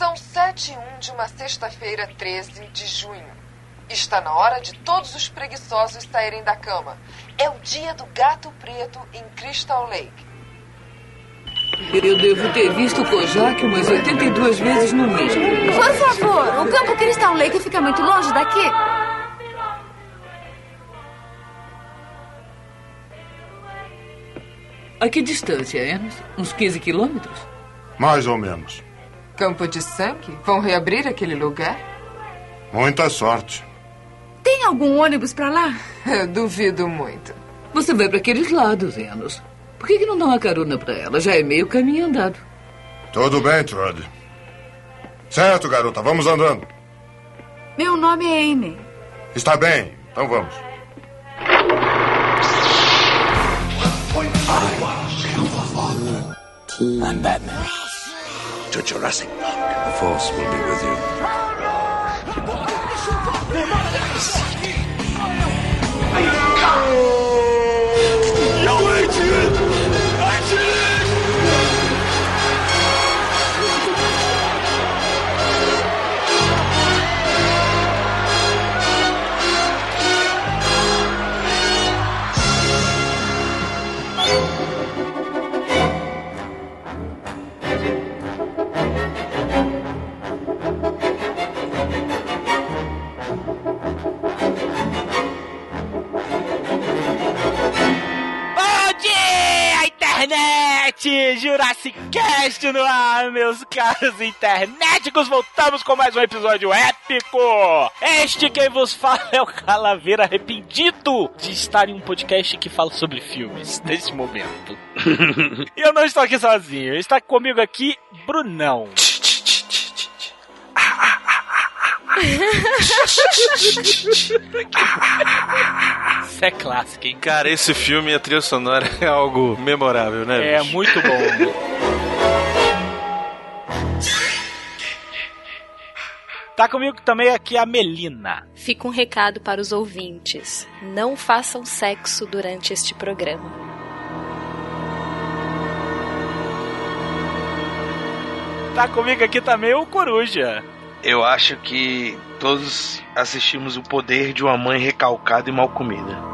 São sete e um de uma sexta-feira, 13 de junho. Está na hora de todos os preguiçosos saírem da cama. É o dia do gato preto em Crystal Lake. Eu devo ter visto o Kojak umas 82 vezes no mês. Por favor, o campo Crystal Lake fica muito longe daqui. A que distância, Enos? Uns 15 quilômetros? Mais ou menos. Campo de sangue? Vão reabrir aquele lugar? Muita sorte. Tem algum ônibus pra lá? Eu duvido muito. Você vai para aqueles lados, Enos. Por que, que não dá uma carona para ela? Já é meio caminho andado. Tudo bem, Trudy. Certo, garota, vamos andando. Meu nome é Amy. Está bem, então vamos. I'm Batman. To Jurassic Park. The Force will be with you. Bom internet! Jurassic Cast no ar, meus caros internéticos! Voltamos com mais um episódio épico! Este quem vos fala é o Calaveira arrependido de estar em um podcast que fala sobre filmes, nesse momento. e eu não estou aqui sozinho, está comigo aqui Brunão. Isso é clássico, hein? Cara, esse filme e a trilha sonora é algo memorável, né? É bicho? muito bom. Tá comigo também aqui a Melina. Fica um recado para os ouvintes: não façam sexo durante este programa. Tá comigo aqui também o Coruja. Eu acho que todos assistimos o poder de uma mãe recalcada e mal comida.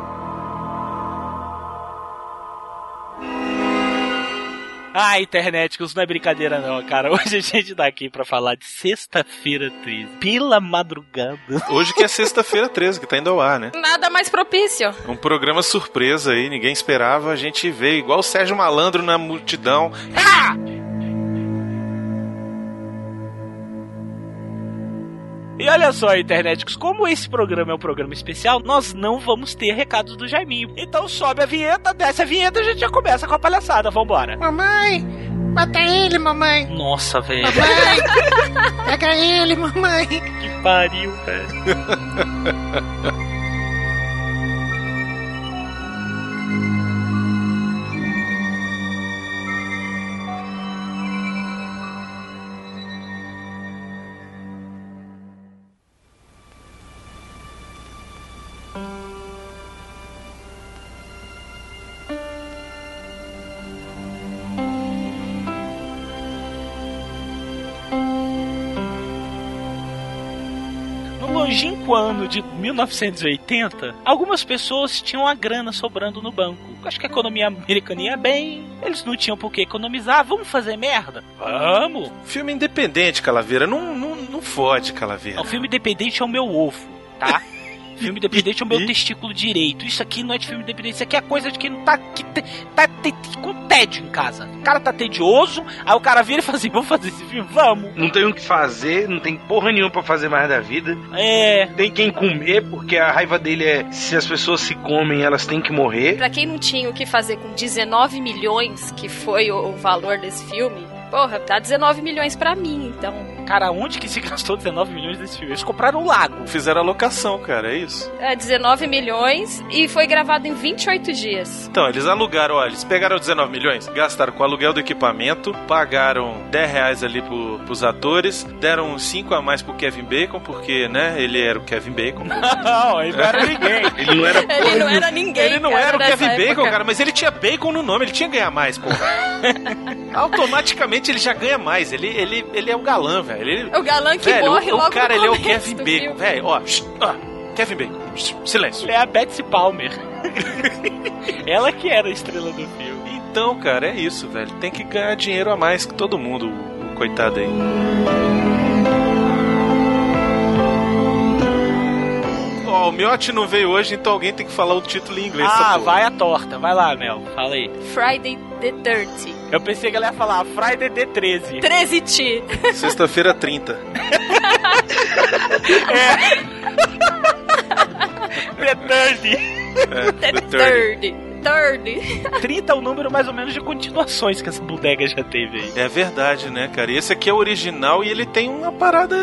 Ah, internet, isso não é brincadeira não, cara. Hoje a gente tá aqui pra falar de sexta-feira 13. Pela madrugada. Hoje que é sexta-feira 13, que tá indo ao ar, né? Nada mais propício. Um programa surpresa aí, ninguém esperava, a gente veio igual o Sérgio Malandro na multidão. E olha só, internet, como esse programa é um programa especial, nós não vamos ter recados do Jaiminho. Então sobe a vinheta, desce a vinheta e a gente já começa com a palhaçada. Vambora. Mamãe, mata ele, mamãe. Nossa, velho. Mamãe, pega ele, mamãe. Que pariu, velho. ano de 1980, algumas pessoas tinham a grana sobrando no banco. Acho que a economia americana ia bem, eles não tinham por que economizar. Vamos fazer merda? Vamos! Filme independente, Calaveira. Não, não, não fode, Calaveira. O filme independente é o meu ovo, tá? Filme independente é o meu testículo direito. Isso aqui não é de filme independente. Isso aqui é coisa de quem não tá, que te- tá te- com tédio em casa. O cara tá tedioso, aí o cara vira e fala assim: vamos fazer esse filme? Vamos! Não tem o que fazer, não tem porra nenhuma pra fazer mais da vida. É. Tem quem comer, porque a raiva dele é se as pessoas se comem, elas têm que morrer. Pra quem não tinha o que fazer com 19 milhões, que foi o, o valor desse filme, porra, dá 19 milhões pra mim, então. Cara, onde que se gastou 19 milhões desse filme? Eles compraram um lago. Fizeram a locação, cara, é isso. É 19 milhões e foi gravado em 28 dias. Então, eles alugaram, olha, eles pegaram 19 milhões, gastaram com o aluguel do equipamento, pagaram 10 reais ali pro, pros atores, deram 5 a mais pro Kevin Bacon, porque, né, ele era o Kevin Bacon. Não, ele não era ninguém. Ele não era Ele não era ninguém. Ele não cara, era o Kevin Bacon, época. cara, mas ele tinha bacon no nome, ele tinha que ganhar mais, pô. Automaticamente Ele já ganha mais. Ele, ele, ele é o galã, velho. Ele- O galã que velho, morre o, logo o cara, no ele é o Kevin Bacon, velho. Ó, shh, ó, Kevin Bacon. shh, Silêncio. É a Betsy Palmer. Ela que era a estrela do filme. Então, cara, é isso, velho. Tem que ganhar dinheiro a mais que todo mundo, o coitado aí. Ó, o Miotti não veio hoje, então alguém tem que falar o título em inglês. Ah, vai a torta. Vai lá, Mel. Fala aí. Friday the 30. Eu pensei que ela ia falar Friday the 13. 13 T. Sexta-feira 30. The 30. É, The the 30. Third. Third. 30 é o número mais ou menos de continuações que essa bodega já teve aí. É verdade, né, cara? E esse aqui é o original e ele tem uma parada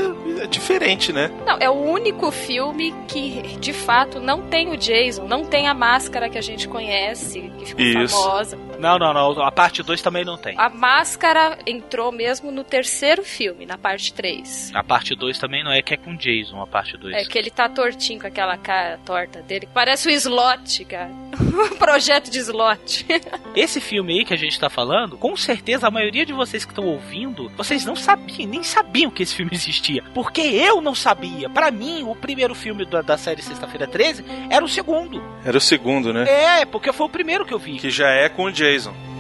diferente, né? Não, é o único filme que, de fato, não tem o Jason, não tem a máscara que a gente conhece, que ficou Isso. famosa. Não, não, não. A parte 2 também não tem. A máscara entrou mesmo no terceiro filme, na parte 3. A parte 2 também não é que é com Jason, a parte 2. É que ele tá tortinho com aquela cara torta dele. Parece o slot, cara. Um projeto de slot. Esse filme aí que a gente tá falando, com certeza a maioria de vocês que estão ouvindo, vocês não sabiam, nem sabiam que esse filme existia. Porque eu não sabia. Pra mim, o primeiro filme da, da série Sexta-feira 13 era o segundo. Era o segundo, né? É, porque foi o primeiro que eu vi. Que já é com o Jason. Jason.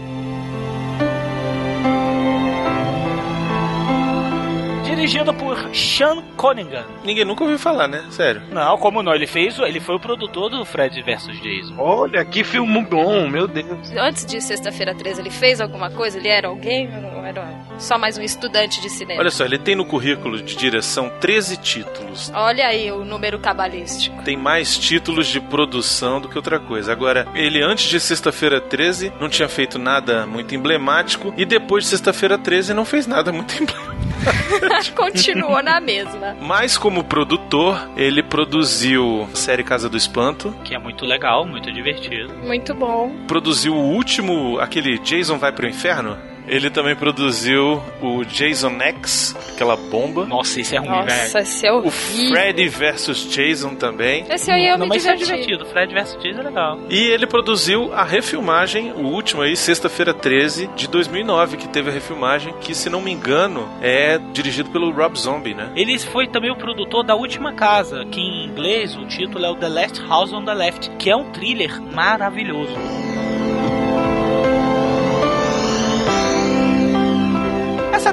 Dirigido por Sean Cunningham. Ninguém nunca ouviu falar, né? Sério. Não, como não? Ele fez, o- ele foi o produtor do Fred vs Jason. Olha, que filme bom, meu Deus. Antes de Sexta-feira 13, ele fez alguma coisa? Ele era alguém? Ou era só mais um estudante de cinema? Olha só, ele tem no currículo de direção 13 títulos. Olha aí o número cabalístico. Tem mais títulos de produção do que outra coisa. Agora, ele antes de Sexta-feira 13 não tinha feito nada muito emblemático e depois de Sexta-feira 13 não fez nada muito emblemático. Continuou na mesma. Mas como produtor, ele produziu a série Casa do Espanto, Que é muito legal, muito divertido. Muito bom. produziu o último, aquele Jason vai pro inferno. Ele também produziu o Jason X, aquela bomba. Nossa, isso é ruim, Nossa, velho. esse é O. Freddy vs Jason também. Esse aí eu não, me mas é diverti. divertido. Fred vs Jason é legal. E ele produziu a refilmagem, o último aí, sexta-feira 13 de 2009, que teve a refilmagem, que se não me engano é dirigido pelo Rob Zombie, né? Ele foi também o produtor da Última Casa, que em inglês o título é o The Last House on the Left, que é um thriller maravilhoso.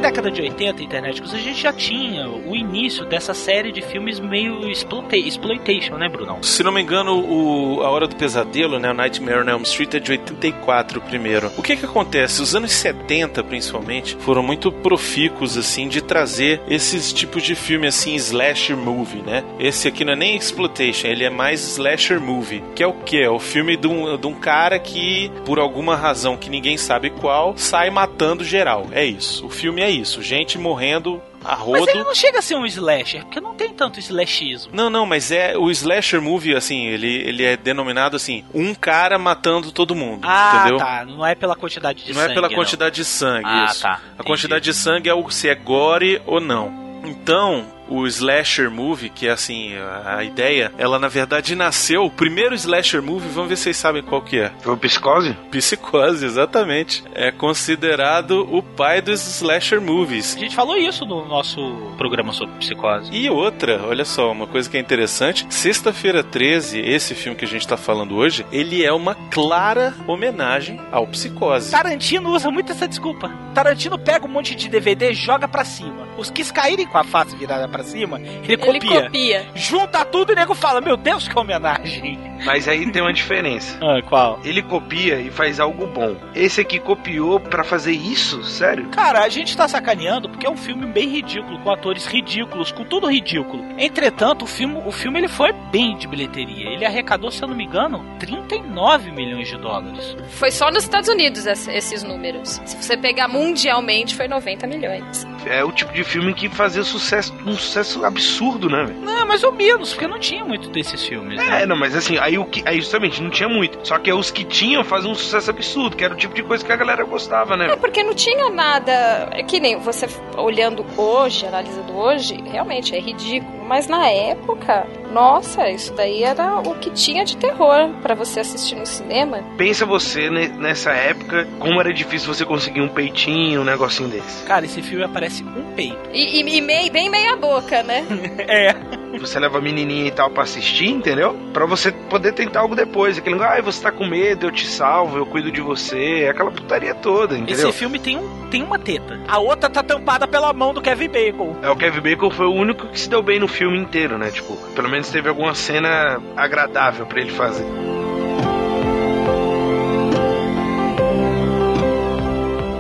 Década de 80, interneticos, a gente já tinha o início dessa série de filmes meio exploita- exploitation, né, Brunão? Se não me engano, o A Hora do Pesadelo, né, o Nightmare on Elm Street é de 84 o primeiro. O que que acontece? Os anos 70, principalmente, foram muito profícuos, assim, de trazer esses tipos de filme, assim, slasher movie, né? Esse aqui não é nem exploitation, ele é mais slasher movie, que é o que? É o filme de um, de um cara que, por alguma razão que ninguém sabe qual, sai matando geral. É isso. O filme é isso. Gente morrendo a Mas ele rodo. não chega a ser um slasher, porque não tem tanto slashismo. Não, não, mas é o slasher movie, assim, ele, ele é denominado assim, um cara matando todo mundo, Ah, entendeu? tá. Não é pela quantidade de Não sangue. é pela quantidade de sangue, Ah, isso. tá. A quantidade de sangue é o se é gore ou não. Então, o slasher movie, que é assim, a, a ideia, ela na verdade nasceu, o primeiro slasher movie, vamos ver se vocês sabem qual que é. Foi o Psicose? Psicose, exatamente. É considerado o pai dos slasher movies. A gente falou isso no nosso programa sobre psicose. E outra, olha só, uma coisa que é interessante: Sexta-feira 13, esse filme que a gente tá falando hoje, ele é uma clara homenagem ao Psicose. Tarantino usa muito essa desculpa. Tarantino pega um monte de DVD e joga pra cima. Os que caírem com a face virada pra cima, ele Ele copia. copia. Junta tudo e o nego fala: Meu Deus, que homenagem. Mas aí tem uma diferença. Ah, qual? Ele copia e faz algo bom. Esse aqui copiou pra fazer isso? Sério? Cara, a gente tá sacaneando porque é um filme bem ridículo, com atores ridículos, com tudo ridículo. Entretanto, o filme, o filme ele foi bem de bilheteria. Ele arrecadou, se eu não me engano, 39 milhões de dólares. Foi só nos Estados Unidos ess- esses números. Se você pegar mundialmente, foi 90 milhões. É o tipo de filme que fazia sucesso, um sucesso absurdo, né, velho? Não, mais ou menos, porque não tinha muito desses filmes, né? É, não, mas assim, Aí o que. Aí justamente, não tinha muito. Só que os que tinham faziam um sucesso absurdo, que era o tipo de coisa que a galera gostava, né? É porque não tinha nada. É que nem você olhando hoje, analisando hoje, realmente é ridículo. Mas na época, nossa, isso daí era o que tinha de terror para você assistir no cinema. Pensa você ne- nessa época, como era difícil você conseguir um peitinho, um negocinho desse. Cara, esse filme aparece um peito. E, e, e mei- bem meia boca, né? É. Você leva a menininha e tal pra assistir, entendeu? Pra você poder tentar algo depois. Aquele negócio, ai, você tá com medo, eu te salvo, eu cuido de você. Aquela putaria toda, entendeu? Esse filme tem, um, tem uma teta. A outra tá tampada pela mão do Kevin Bacon. É, o Kevin Bacon foi o único que se deu bem no filme inteiro, né? Tipo, pelo menos teve alguma cena agradável pra ele fazer.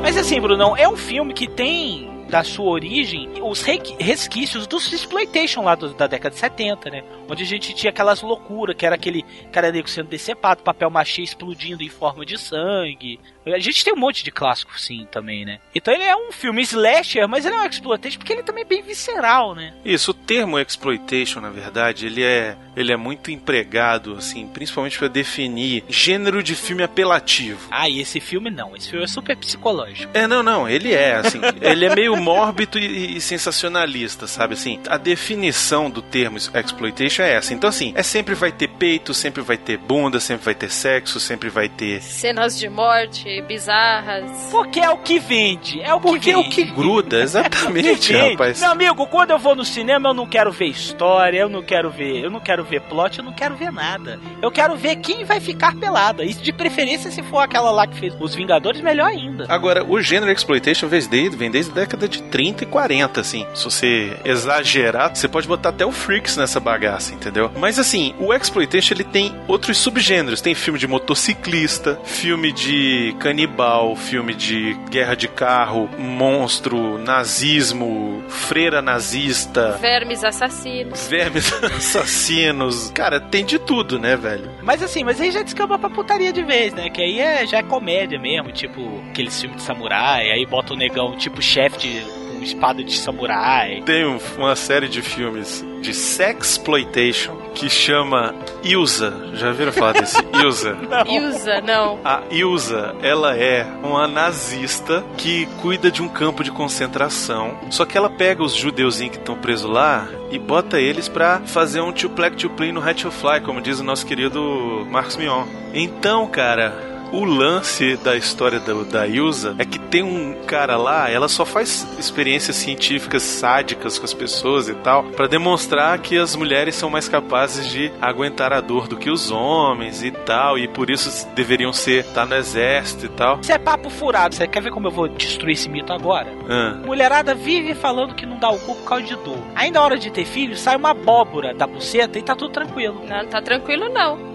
Mas assim, Brunão, é um filme que tem da sua origem os re- resquícios dos exploitation lá do- da década de 70, né? Onde a gente tinha aquelas loucuras, que era aquele cara negro sendo decepado, papel machê explodindo em forma de sangue. A gente tem um monte de clássico, sim, também, né? Então ele é um filme slasher, mas ele é um exploitation porque ele também é bem visceral, né? Isso, o termo exploitation, na verdade, ele é, ele é muito empregado, assim, principalmente para definir gênero de filme apelativo. Ah, e esse filme não, esse filme é super psicológico. É, não, não, ele é, assim, ele é meio mórbido e, e sensacionalista, sabe, assim, a definição do termo exploitation é essa, então assim, é sempre vai ter peito, sempre vai ter bunda, sempre vai ter sexo, sempre vai ter... Cenas de morte bizarras. Porque é o que vende, é o Porque que é vende. o que gruda, exatamente, Gente, rapaz. Meu amigo, quando eu vou no cinema, eu não quero ver história, eu não quero ver, eu não quero ver plot, eu não quero ver nada. Eu quero ver quem vai ficar pelada. Isso de preferência se for aquela lá que fez Os Vingadores, melhor ainda. Agora, o gênero exploitation vem desde, vem desde a década de 30 e 40, assim. Se você exagerar, você pode botar até o Freaks nessa bagaça, entendeu? Mas assim, o exploitation ele tem outros subgêneros. Tem filme de motociclista, filme de canibal, filme de guerra de carro, monstro, nazismo, freira nazista. Vermes assassinos. Vermes assassinos. Cara, tem de tudo, né, velho? Mas assim, mas aí já descamba pra putaria de vez, né? Que aí é, já é comédia mesmo, tipo aqueles filmes de samurai, aí bota o negão tipo chefe de com espada de samurai. Tem um- uma série de filmes de sexploitation que chama Ilsa. Já viram falar desse? Ilsa. Ilza, não. A Ilsa, ela é uma nazista que cuida de um campo de concentração. Só que ela pega os judeuzinhos que estão presos lá e bota eles pra fazer um two-plaque two-play no Hatch Fly, como diz o nosso querido Marcos Mion. Então, cara, o lance da história da, da Ilsa é que tem um cara lá, ela só faz experiências científicas sádicas com as pessoas e tal, pra demonstrar que as mulheres são mais capazes de aguentar a dor do que os homens e tal, e por isso deveriam ser tá no exército e tal. Isso é papo furado. Você quer ver como eu vou destruir esse mito agora? Ah. Mulherada vive falando que não dá o cu por causa de dor. Aí na hora de ter filho, sai uma abóbora da buceta e tá tudo tranquilo. Não, tá tranquilo não.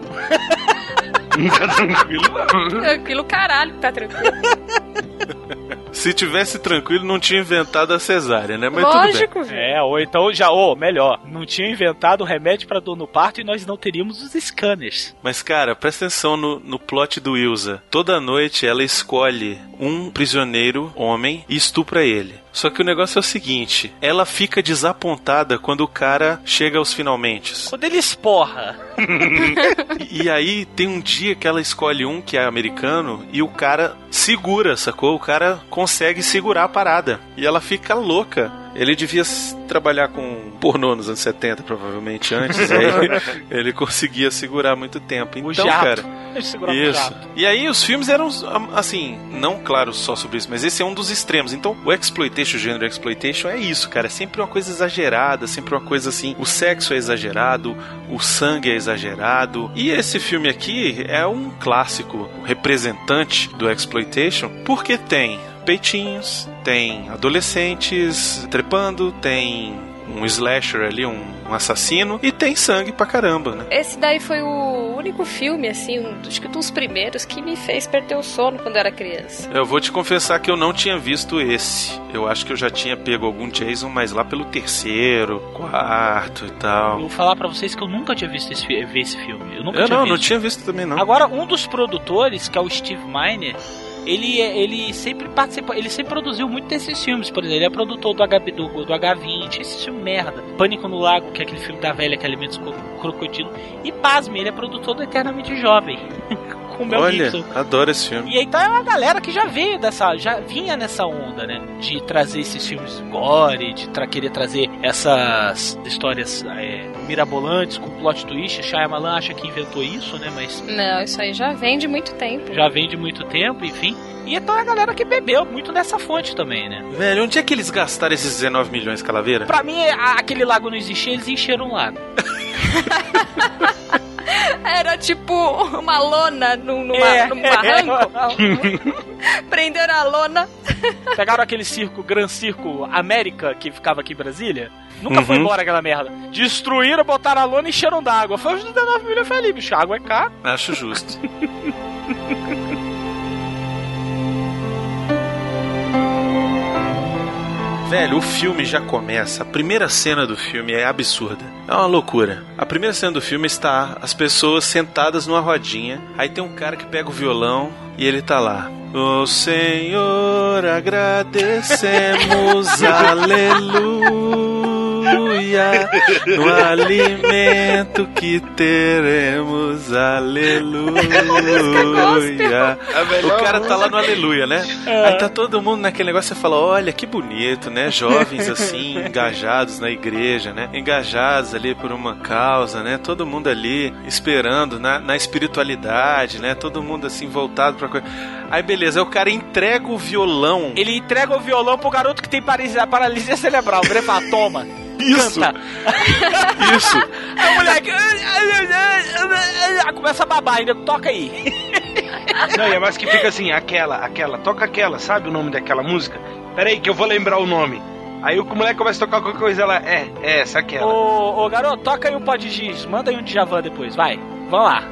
Não tá tranquilo, não. Tranquilo caralho que tá tranquilo. Se tivesse tranquilo, não tinha inventado a cesárea, né? Mas tudo Lógico, bem. velho. É, ou então já, ou melhor, não tinha inventado o remédio pra dor no parto e nós não teríamos os scanners. Mas, cara, presta atenção no, no plot do Ilza. Toda noite ela escolhe um prisioneiro homem e estupra ele. Só que o negócio é o seguinte: ela fica desapontada quando o cara chega aos finalmente. Quando ele esporra. E, e aí tem um dia que ela escolhe um que é americano e o cara segura, sacou? O cara consegue segurar a parada. E ela fica louca. Ele devia trabalhar com pornô nos anos 70, provavelmente antes. aí ele conseguia segurar muito tempo. Então, O jato. cara. Ele Isso. jato. E aí os filmes eram, assim, não claro só sobre isso, mas esse é um dos extremos. Então, o exploitation, o gênero exploitation é isso, cara. É sempre uma coisa exagerada, sempre uma coisa assim. O sexo é exagerado, o sangue é exagerado. E esse filme aqui é um clássico representante do exploitation, porque tem peitinhos, tem adolescentes trepando, tem um slasher ali, um, um assassino, e tem sangue pra caramba, né? Esse daí foi o único filme, assim, um, acho que dos primeiros, que me fez perder o sono quando eu era criança. Eu vou te confessar que eu não tinha visto esse. Eu acho que eu já tinha pego algum Jason, mas lá pelo terceiro, quarto e Eu tal. vou falar pra vocês que eu nunca tinha visto esse, esse filme. Eu nunca Eu tinha não, visto. não tinha visto também não. Agora, um dos produtores, que é o Steve Miner, ele, ele sempre ele sempre produziu muito desses filmes, por exemplo, ele é produtor do, H, do, do H20, esse filme merda. Pânico no Lago, que é aquele filme da velha que alimenta o crocodilo. E pasme, ele é produtor do Eternamente Jovem. com o Mel Olha, Gibson. adoro esse filme. E aí tá uma galera que já veio dessa, já vinha nessa onda, né? De trazer esses filmes gore, de tra querer trazer essas histórias é, mirabolantes com plot twist. Shyamalan acha que inventou isso, né? Mas Não, isso aí já vem de muito tempo. já vem de muito tempo, enfim. E então é a galera que bebeu muito dessa fonte também, né? Velho, onde é que eles gastaram esses 19 milhões, Calaveira? Pra mim, aquele lago não existia, eles encheram um lago. Era tipo uma lona num, numa, É. num barranco. Prenderam a lona. Pegaram aquele circo, Gran Circo América, que ficava aqui em Brasília. Nunca foi Uhum. embora aquela merda. Destruíram, botaram a lona e encheram d'água. Foi os 19 milhões foi ali, bicho. A água é caro. Acho justo. Velho, o filme já começa. A primeira cena do filme é absurda. É uma loucura. A primeira cena do filme está as pessoas sentadas numa rodinha. Aí tem um cara que pega o violão e ele tá lá. O Senhor, agradecemos, aleluia. No alimento que teremos, aleluia. O cara tá lá no aleluia, né? Aí tá todo mundo naquele negócio, você fala, olha que bonito, né? Jovens assim, engajados na igreja, né? Engajados ali por uma causa, né? Todo mundo ali esperando na, na espiritualidade, né? Todo mundo assim voltado pra coisa. Aí beleza, aí o cara entrega o violão. Ele entrega o violão pro garoto que tem paralisia, paralisia cerebral. Ele fala, toma. Isso. Canta. Isso. Aí o moleque começa a babar ainda. Toca aí. Não, e é mais que fica assim, aquela, aquela, toca aquela, sabe o nome daquela música? Pera aí que eu vou lembrar o nome. Aí o moleque começa a tocar qualquer coisa, ela, é, é essa, aquela. Ô, ô garoto, toca aí um pod giz. Manda aí um Djavan depois. Vai. Vamos lá.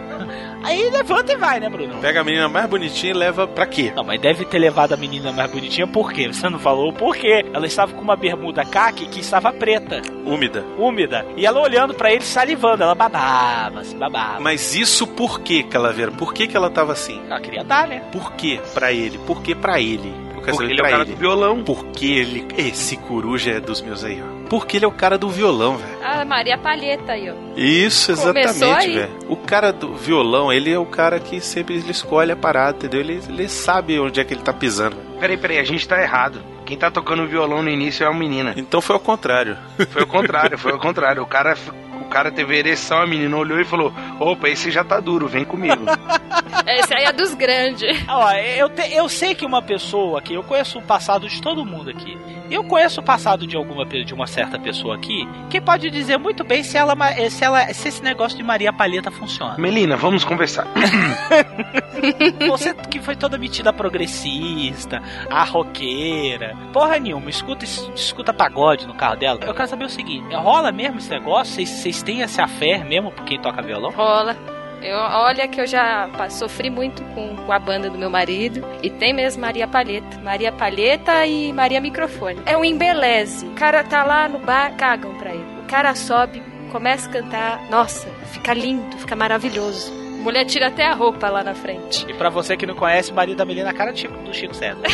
Aí levanta e vai, né, Bruno? Pega a menina mais bonitinha e leva pra quê? Não, mas deve ter levado a menina mais bonitinha, por quê? Você não falou por quê? Ela estava com uma bermuda caque que estava preta, Úmida. úmida. E ela olhando pra ele, salivando. Ela babava, se babava. Mas isso por quê, Calaveira? Por que, que ela tava assim? Ela queria dar, né? Por que pra ele? Por que pra ele? Porque saber ele é o pra cara do violão. Porque ele. Esse coruja é dos meus aí, ó. Porque ele é o cara do violão, velho. Ah, Maria Palheta aí, ó. Isso, exatamente, velho. O cara do violão, ele é o cara que sempre ele escolhe a parada, entendeu? Ele, ele sabe onde é que ele tá pisando. Peraí, peraí, a gente tá errado. Quem tá tocando violão no início é uma menina. Então foi ao contrário. Foi o contrário, foi o contrário. O cara, o cara teve ereção, a menina olhou e falou: opa, esse já tá duro, vem comigo. Esse aí é dos grandes. Ó, eu, te- eu sei que uma pessoa aqui, eu conheço o passado de todo mundo aqui. Eu conheço o passado de alguma de uma certa pessoa aqui que pode dizer muito bem se ela se ela se esse negócio de Maria Palheta funciona. Melina, vamos conversar. Você que foi toda metida progressista, a roqueira, porra nenhuma, escuta, escuta pagode no carro dela. Eu quero saber o seguinte: rola mesmo esse negócio? Vocês- Vocês têm essa fé mesmo por quem toca violão? Rola. Eu, olha que eu já sofri muito com, com a banda do meu marido. E tem mesmo Maria Palheta. Maria Palheta e Maria Microfone. É um embeleze. O cara tá lá no bar, cagam pra ele. O cara sobe, começa a cantar. Nossa, fica lindo, fica maravilhoso. A mulher tira até a roupa lá na frente. E pra você que não conhece, o marido da Melina é a cara do Chico, do Chico César.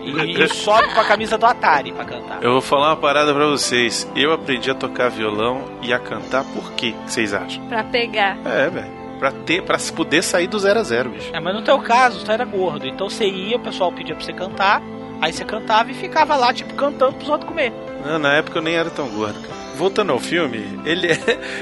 e, e sobe com a camisa do Atari pra cantar. Eu vou falar uma parada pra vocês. Eu aprendi a tocar violão e a cantar por quê? O que vocês acham? Pra pegar. É, velho. Pra, ter, pra se poder sair do zero a zero, bicho. É, mas no teu caso, tu era gordo. Então você ia, o pessoal pedia pra você cantar. Aí você cantava e ficava lá, tipo, cantando pros outros comer. Não, na época eu nem era tão gordo, cara. Voltando ao filme, ele é,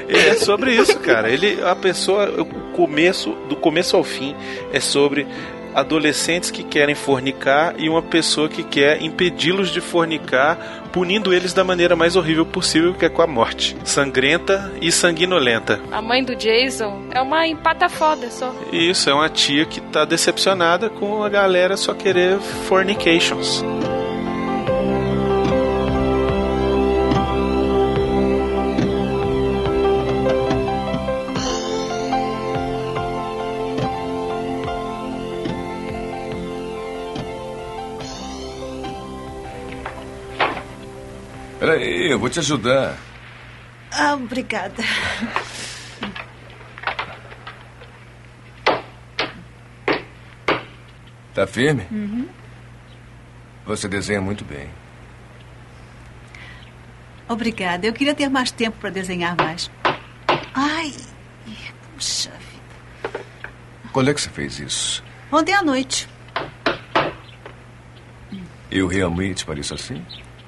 ele é sobre isso, cara. Ele, a pessoa, o começo, do começo ao fim, é sobre adolescentes que querem fornicar e uma pessoa que quer impedi-los de fornicar, punindo eles da maneira mais horrível possível, que é com a morte. Sangrenta e sanguinolenta. A mãe do Jason é uma empata foda só. Isso é uma tia que tá decepcionada com a galera só querer fornications. Peraí, eu vou te ajudar. Ah, obrigada. Tá firme? Uhum. Você desenha muito bem. Obrigada. Eu queria ter mais tempo para desenhar mais. Ai, puxa vida. Quando é que você fez isso? Ontem à noite. Eu realmente pareço assim?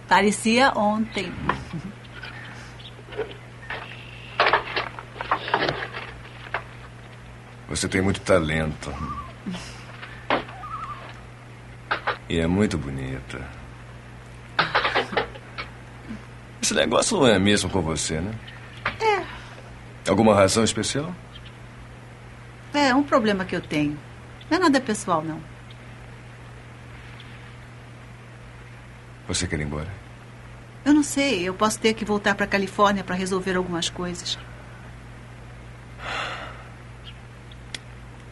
Parecia ontem. Você tem muito talento. E é muito bonita. Esse negócio não é mesmo com você, né? É. Alguma razão especial? É um problema que eu tenho. Não é nada pessoal, não. Você quer ir embora? Eu não sei. Eu posso ter que voltar para Califórnia para resolver algumas coisas.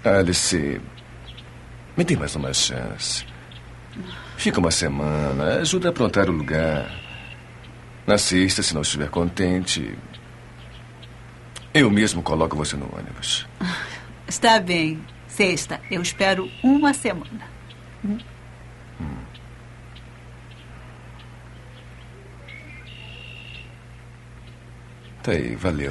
Alice, me dê mais uma chance. Fica uma semana, ajuda a aprontar o lugar. Na sexta, se não estiver contente, eu mesmo coloco você no ônibus. Está bem. Sexta. Eu espero uma semana. Tá aí, valeu.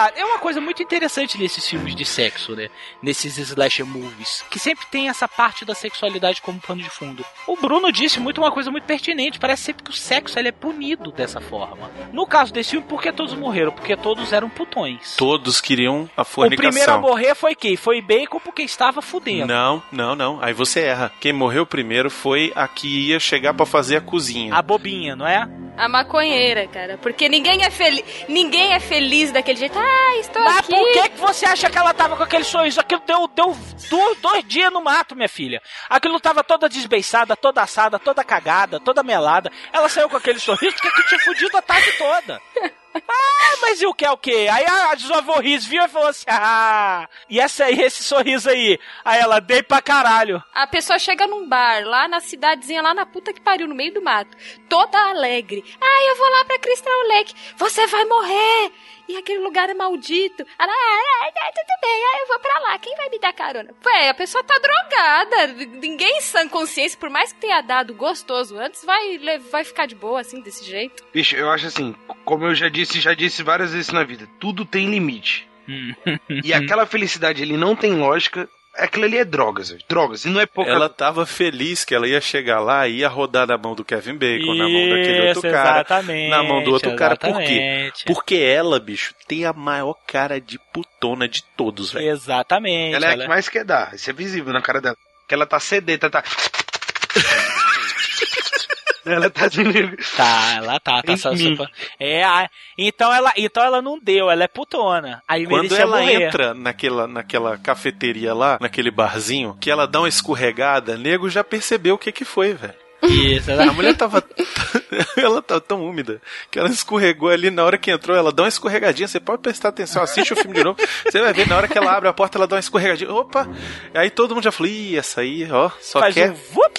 Cá, é uma coisa muito interessante nesses filmes de sexo, né? Nesses slasher movies, que sempre tem essa parte da sexualidade como pano de fundo. O Bruno disse muito uma coisa muito pertinente, parece sempre que o sexo ele é punido dessa forma. No caso desse filme, por que todos morreram? Porque todos eram putões. Todos queriam a O fornicação. primeiro a morrer foi quem? Foi Bacon porque estava fudendo. Não, não, não. Aí você erra. Quem morreu primeiro foi a que ia chegar pra fazer a cozinha. A bobinha, não é? A maconheira, cara. Porque ninguém é feliz. Ninguém é feliz daquele jeito. Ah, estou Mas aqui. por que, que você acha que ela tava com aquele sorriso? Aquilo deu, deu dois, dois dias no mato, minha filha. Aquilo tava toda desbeiçada, toda assada, toda cagada, toda melada. Ela saiu com aquele sorriso porque que tinha fudido a tarde toda. Ah, mas e o que é o que? Aí a desavô Riz viu e falou assim: Ah, e essa aí, esse sorriso aí? Aí ela dei pra caralho. A pessoa chega num bar, lá na cidadezinha, lá na puta que pariu, no meio do mato, toda alegre. Ah, eu vou lá pra Crystal Lake. Você vai morrer. E aquele lugar é maldito. Ela, ah, ah, ah, tudo bem, ah, eu vou pra lá. Quem vai me dar carona? Ué, a pessoa tá drogada. Ninguém em sã consciência, por mais que tenha dado gostoso antes, vai, vai ficar de boa, assim, desse jeito. Bicho, eu acho assim, como eu já disse, já disse várias vezes na vida, tudo tem limite. e aquela felicidade ali não tem lógica. Aquilo ali é drogas, velho. drogas. E não é pouca. Ela tava feliz que ela ia chegar lá e ia rodar na mão do Kevin Bacon, na mão daquele outro Isso, cara, exatamente, na mão do outro cara. Por quê? Porque ela, bicho, tem a maior cara de putona de todos, velho. Exatamente. Ela é a que mais quer dar. Isso é visível na cara dela. Que ela tá sedenta, tá. Ela tá dizendo. Tá, ela tá, tá só, só- É, então ela, então ela não deu, ela é putona. Aí Quando ela morrer. entra naquela, naquela cafeteria lá, naquele barzinho, que ela dá uma escorregada, nego já percebeu o que que foi, velho. Isso, A mulher tava. ela tava tão úmida que ela escorregou ali na hora que entrou. Ela dá uma escorregadinha. Você pode prestar atenção, assiste o filme de novo. Você vai ver na hora que ela abre a porta, ela dá uma escorregadinha. Opa! Aí todo mundo já falou: Ih, essa aí, ó, só Faz quer. um vup.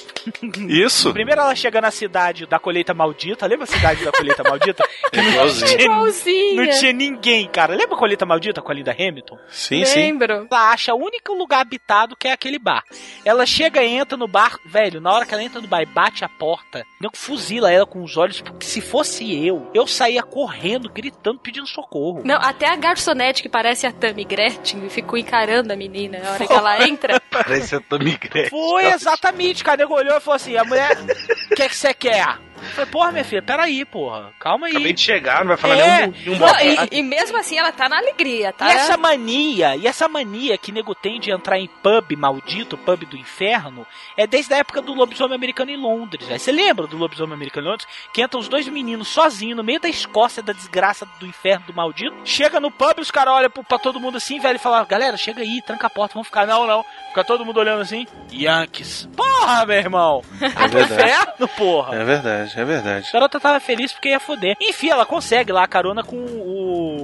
Isso! Primeiro ela chega na cidade da colheita maldita. Lembra a cidade da colheita maldita? Que não Igualzinho. tinha, Igualzinha. não tinha ninguém, cara. Lembra a colheita maldita com a Linda Hamilton? Sim, sim. Lembro. Ela acha o único lugar habitado que é aquele bar. Ela chega e entra no bar, velho, na hora que ela entra no bar e bate a porta, não fuzila ela com os olhos, porque se fosse eu, eu saía correndo, gritando, pedindo socorro. Não, até a garçonete que parece a Tammy Gretchen ficou encarando a menina na hora que ela entra. Parece a Tommy Gretchen. Foi exatamente, cara. O nego olhou e falou assim: a mulher, o que que você quer? Eu falei, porra, minha filha, peraí, porra, calma aí. Acabei de chegar, não vai falar É. nenhum, nenhum Não, bobagem. e, e mesmo assim ela tá na alegria, tá? E essa mania, e essa mania que nego tem de entrar em pub maldito, pub do inferno, é desde a época do lobisomem americano em Londres. velho. Você lembra do lobisomem americano em Londres? Que entram os dois meninos sozinhos no meio da Escócia, da desgraça do inferno do maldito. Chega no pub, os caras olham pra todo mundo assim, velho, e falam: galera, chega aí, tranca a porta, vamos ficar. Não, não. Fica todo mundo olhando assim. Yankees. Porra, meu irmão! É verdade. Inferno, porra! É verdade, é verdade. A garota tava feliz porque ia foder. Enfim, ela consegue lá a carona com o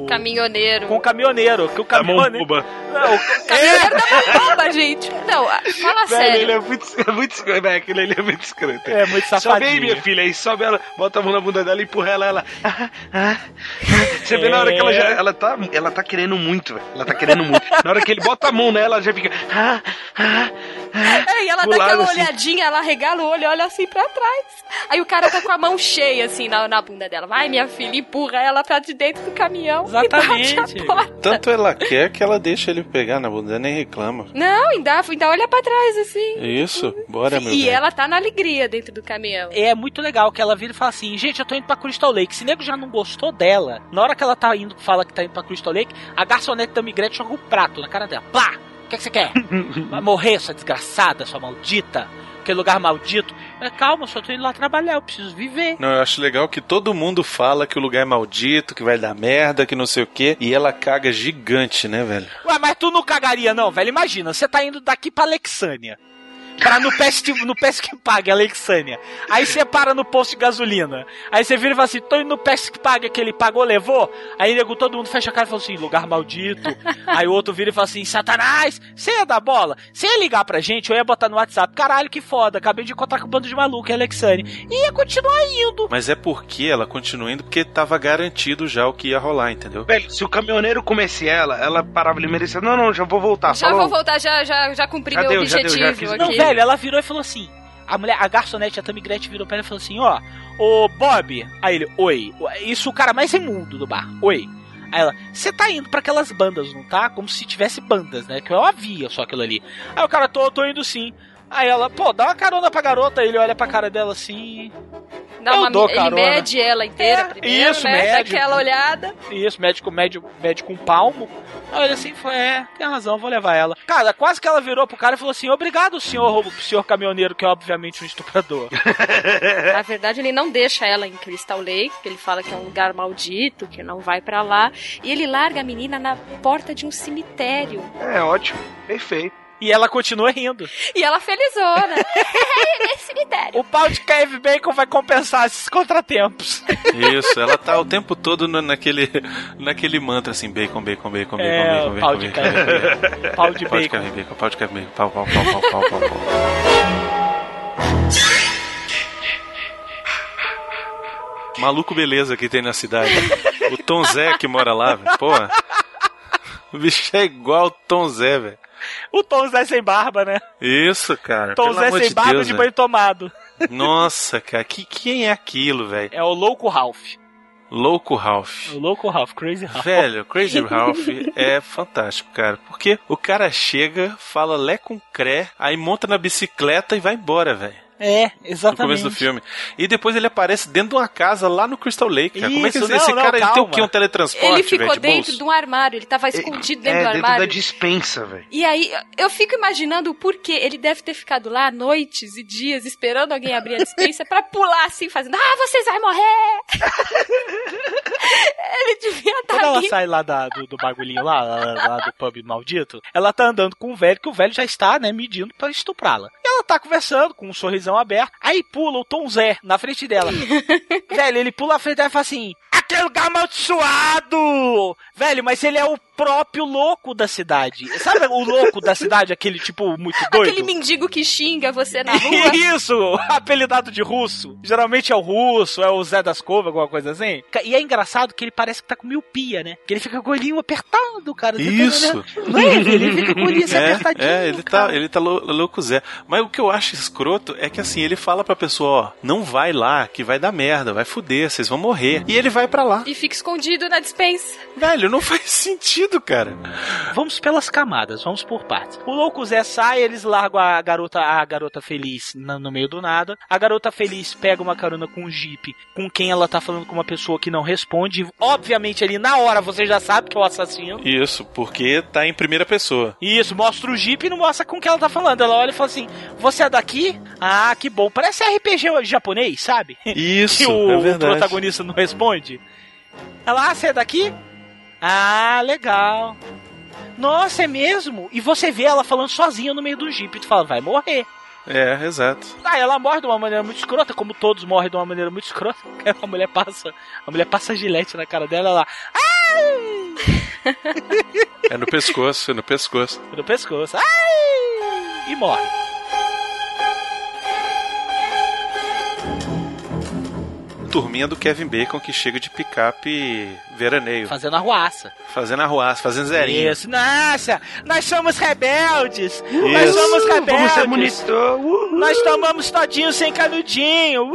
Caminhoneiro. Com o caminhoneiro. Que o caminhoneiro. Bomba. Não, o- Caminhoneiro da mão bomba, gente. Não, fala Velho, sério. ele é muito, é muito escroto. Velho, aquele ali é muito escroto. É muito Sobe aí, safadinho. minha filha, aí sobe ela, bota a mão na bunda dela, empurra ela, ela. ah, ah, ah. Você vê na hora que ela já. É. Ela tá, ela tá querendo muito, velho. Ela tá querendo muito. Na hora que ele bota a mão nela, ela já fica. Ah, ah, ah. É, e ela dá aquela assim. olhadinha, ela regala o olho, olha assim pra trás. Aí o cara tá com a mão cheia, assim, na, na bunda dela. Vai, minha filha, empurra ela pra de dentro do caminhão Exatamente. e bate a porta. Tanto ela quer que ela deixa ele pegar na bunda, nem reclama. Não, ainda, ainda olha pra trás, assim. Isso, bora, meu E bem. ela tá na alegria dentro do caminhão. É muito legal que ela vira e fala assim: gente, eu tô indo pra Crystal Lake. Se nego já não gostou dela, na hora que ela tá indo, fala que tá indo pra Crystal Lake, a garçonete da Migrete joga um prato na cara dela. Plá! O que, que você quer? Vai morrer, sua desgraçada, sua maldita. Aquele lugar maldito. É, calma, eu só tô indo lá trabalhar, eu preciso viver. Não, eu acho legal que todo mundo fala que o lugar é maldito, que vai dar merda, que não sei o quê. E ela caga gigante, né, velho? Ué, mas tu não cagaria, não, velho? Imagina, você tá indo daqui pra Alexânia. Pra no PES, no PES que paga, Alexânia. Aí você para no posto de gasolina. Aí você vira e fala assim: tô indo no PES que paga, que ele pagou, levou. Aí nego, todo mundo fecha a cara e fala assim: lugar maldito. Aí o outro vira e fala assim: Satanás, você ia dar bola? Você ia ligar pra gente, eu ia botar no WhatsApp. Caralho, que foda, acabei de encontrar com um bando de maluco, é Alexânia. E ia continuar indo. Mas é porque ela continua indo porque tava garantido já o que ia rolar, entendeu? Velho, se o caminhoneiro comesse ela, ela parava ali merecia. Não, não, já vou voltar. Já falou. vou voltar, já, já, já cumpri Já meu deu, já deu, objetivo já aqui. Não, velho, ela virou e falou assim. A mulher, a garçonete, a Tammy Gretchen virou pra ela e falou assim: Ó, ô Bob. Aí ele, oi. Isso o cara mais imundo do bar. Oi. Aí ela, você tá indo pra aquelas bandas, não tá? Como se tivesse bandas, né? Que eu havia só aquilo ali. Aí o cara, tô, tô indo sim. Aí ela, pô, dá uma carona pra garota. Aí ele olha pra cara dela assim. Dá eu uma, dou ele carona. mede ela inteira É, primeiro, isso, né? mede. Aquela olhada. Isso, médico, médico, médico um palmo. Aí ele assim, foi, é, tem razão, vou levar ela. Cara, quase que ela virou pro cara e falou assim: Obrigado, senhor, senhor caminhoneiro, que é obviamente um estuprador. Na verdade, ele não deixa ela em Crystal Lake, que ele fala que é um lugar maldito, que não vai pra lá. E ele larga a menina na porta de um cemitério. É ótimo, perfeito. E ela continua rindo. E ela felizona. Nesse cemitério. O pau de Kevin Bacon vai compensar esses contratempos. Isso, ela tá o tempo todo no- naquele, naquele mantra assim: bacon, bacon, bacon, bacon, É, bacon, bacon, pau bacon, bacon, Bacon. Pau de Pau de bacon. Kevin Bacon, pau de Kevin Bacon, pau, pau, pau, pau, pau, pau, pau. Maluco beleza que tem na cidade. O Tom Zé que mora lá, velho. Porra. O bicho é igual o Tom Zé, velho. O Tom Zé sem barba, né? Isso, cara. Tom Zé sem de barba Deus, de velho. banho tomado. Nossa, cara. Que, quem é aquilo, velho? É o louco Ralph. Louco Ralph. O louco Ralph, Crazy Ralph. Velho, Crazy Ralph é fantástico, cara. Porque o cara chega, fala lé com cré, aí monta na bicicleta e vai embora, velho. É, No exatamente. começo do filme. E depois ele aparece dentro de uma casa lá no Crystal Lake, cara. Como é que Isso, esse, não, não, cara ele tem o quê? Um teletransporte, Ele ficou de dentro bolso? de um armário, ele tava escondido dentro é, do dentro armário. da dispensa, velho. E aí, eu fico imaginando o porquê. Ele deve ter ficado lá noites e dias esperando alguém abrir a dispensa pra pular assim, fazendo: Ah, vocês vão morrer! Ele devia estar Quando ela ali. sai lá da- do, do bagulhinho lá, lá, lá do pub maldito, ela tá andando com o velho, que o velho já está, né, medindo pra estuprá-la. E ela tá conversando com um sorrisão aberto, aí pula o Tom Zé na frente dela. velho, ele pula na frente dela e fala assim: Aquele lugar amaldiçoado! Velho, mas ele é o próprio louco da cidade. Sabe o louco da cidade, aquele tipo muito doido? Aquele mendigo que xinga você na rua. Isso, apelidado de russo. Geralmente é o russo, é o Zé das Covas, alguma coisa assim. E é engraçado que ele parece que tá com miopia, né? Que ele fica com o olhinho apertado, cara. Tá Isso. vendo? Não é? Ele fica com o olhinho É, apertadinho. é, ele tá, ele tá lou- louco Zé. Mas o que eu acho escroto é que assim, ele fala pra pessoa, ó, não vai lá, que vai dar merda, vai fuder, vocês vão morrer. E ele vai pra lá. E fica escondido na dispensa. Velho, não faz sentido, cara. Vamos pelas camadas, vamos por partes. O louco Zé sai, eles largam a garota, a garota feliz na- no meio do nada. A garota feliz pega uma carona com um jeep, com quem ela tá falando com uma pessoa que não responde. Obviamente ali na hora você já sabe que é o assassino. Isso, porque tá em primeira pessoa. Isso, mostra o Jeep e não mostra com quem ela tá falando. Ela olha e fala assim: Você é daqui? Ah, que bom. Parece RPG japonês, sabe? Isso, que o, é o verdade. protagonista não responde. Ela, ah, você é daqui? Ah, legal. Nossa, é mesmo? E você vê ela falando sozinha no meio do Jeep. E tu fala, vai morrer. É, exato. Ah, ela morre de uma maneira muito escrota, como todos morrem de uma maneira muito escrota. A mulher passa, a mulher passa gilete na cara dela, ela, ai! É no pescoço, é no pescoço. No pescoço. Ai! E morre. Turminha do Kevin Bacon que chega de picape veraneio. Fazendo arruaça. Fazendo arruaça, fazendo zerinho. Isso, nossa, nós somos rebeldes. Nós Isso. somos Uh, rebeldes. vamos monitor. Nós tomamos todinho sem canudinho.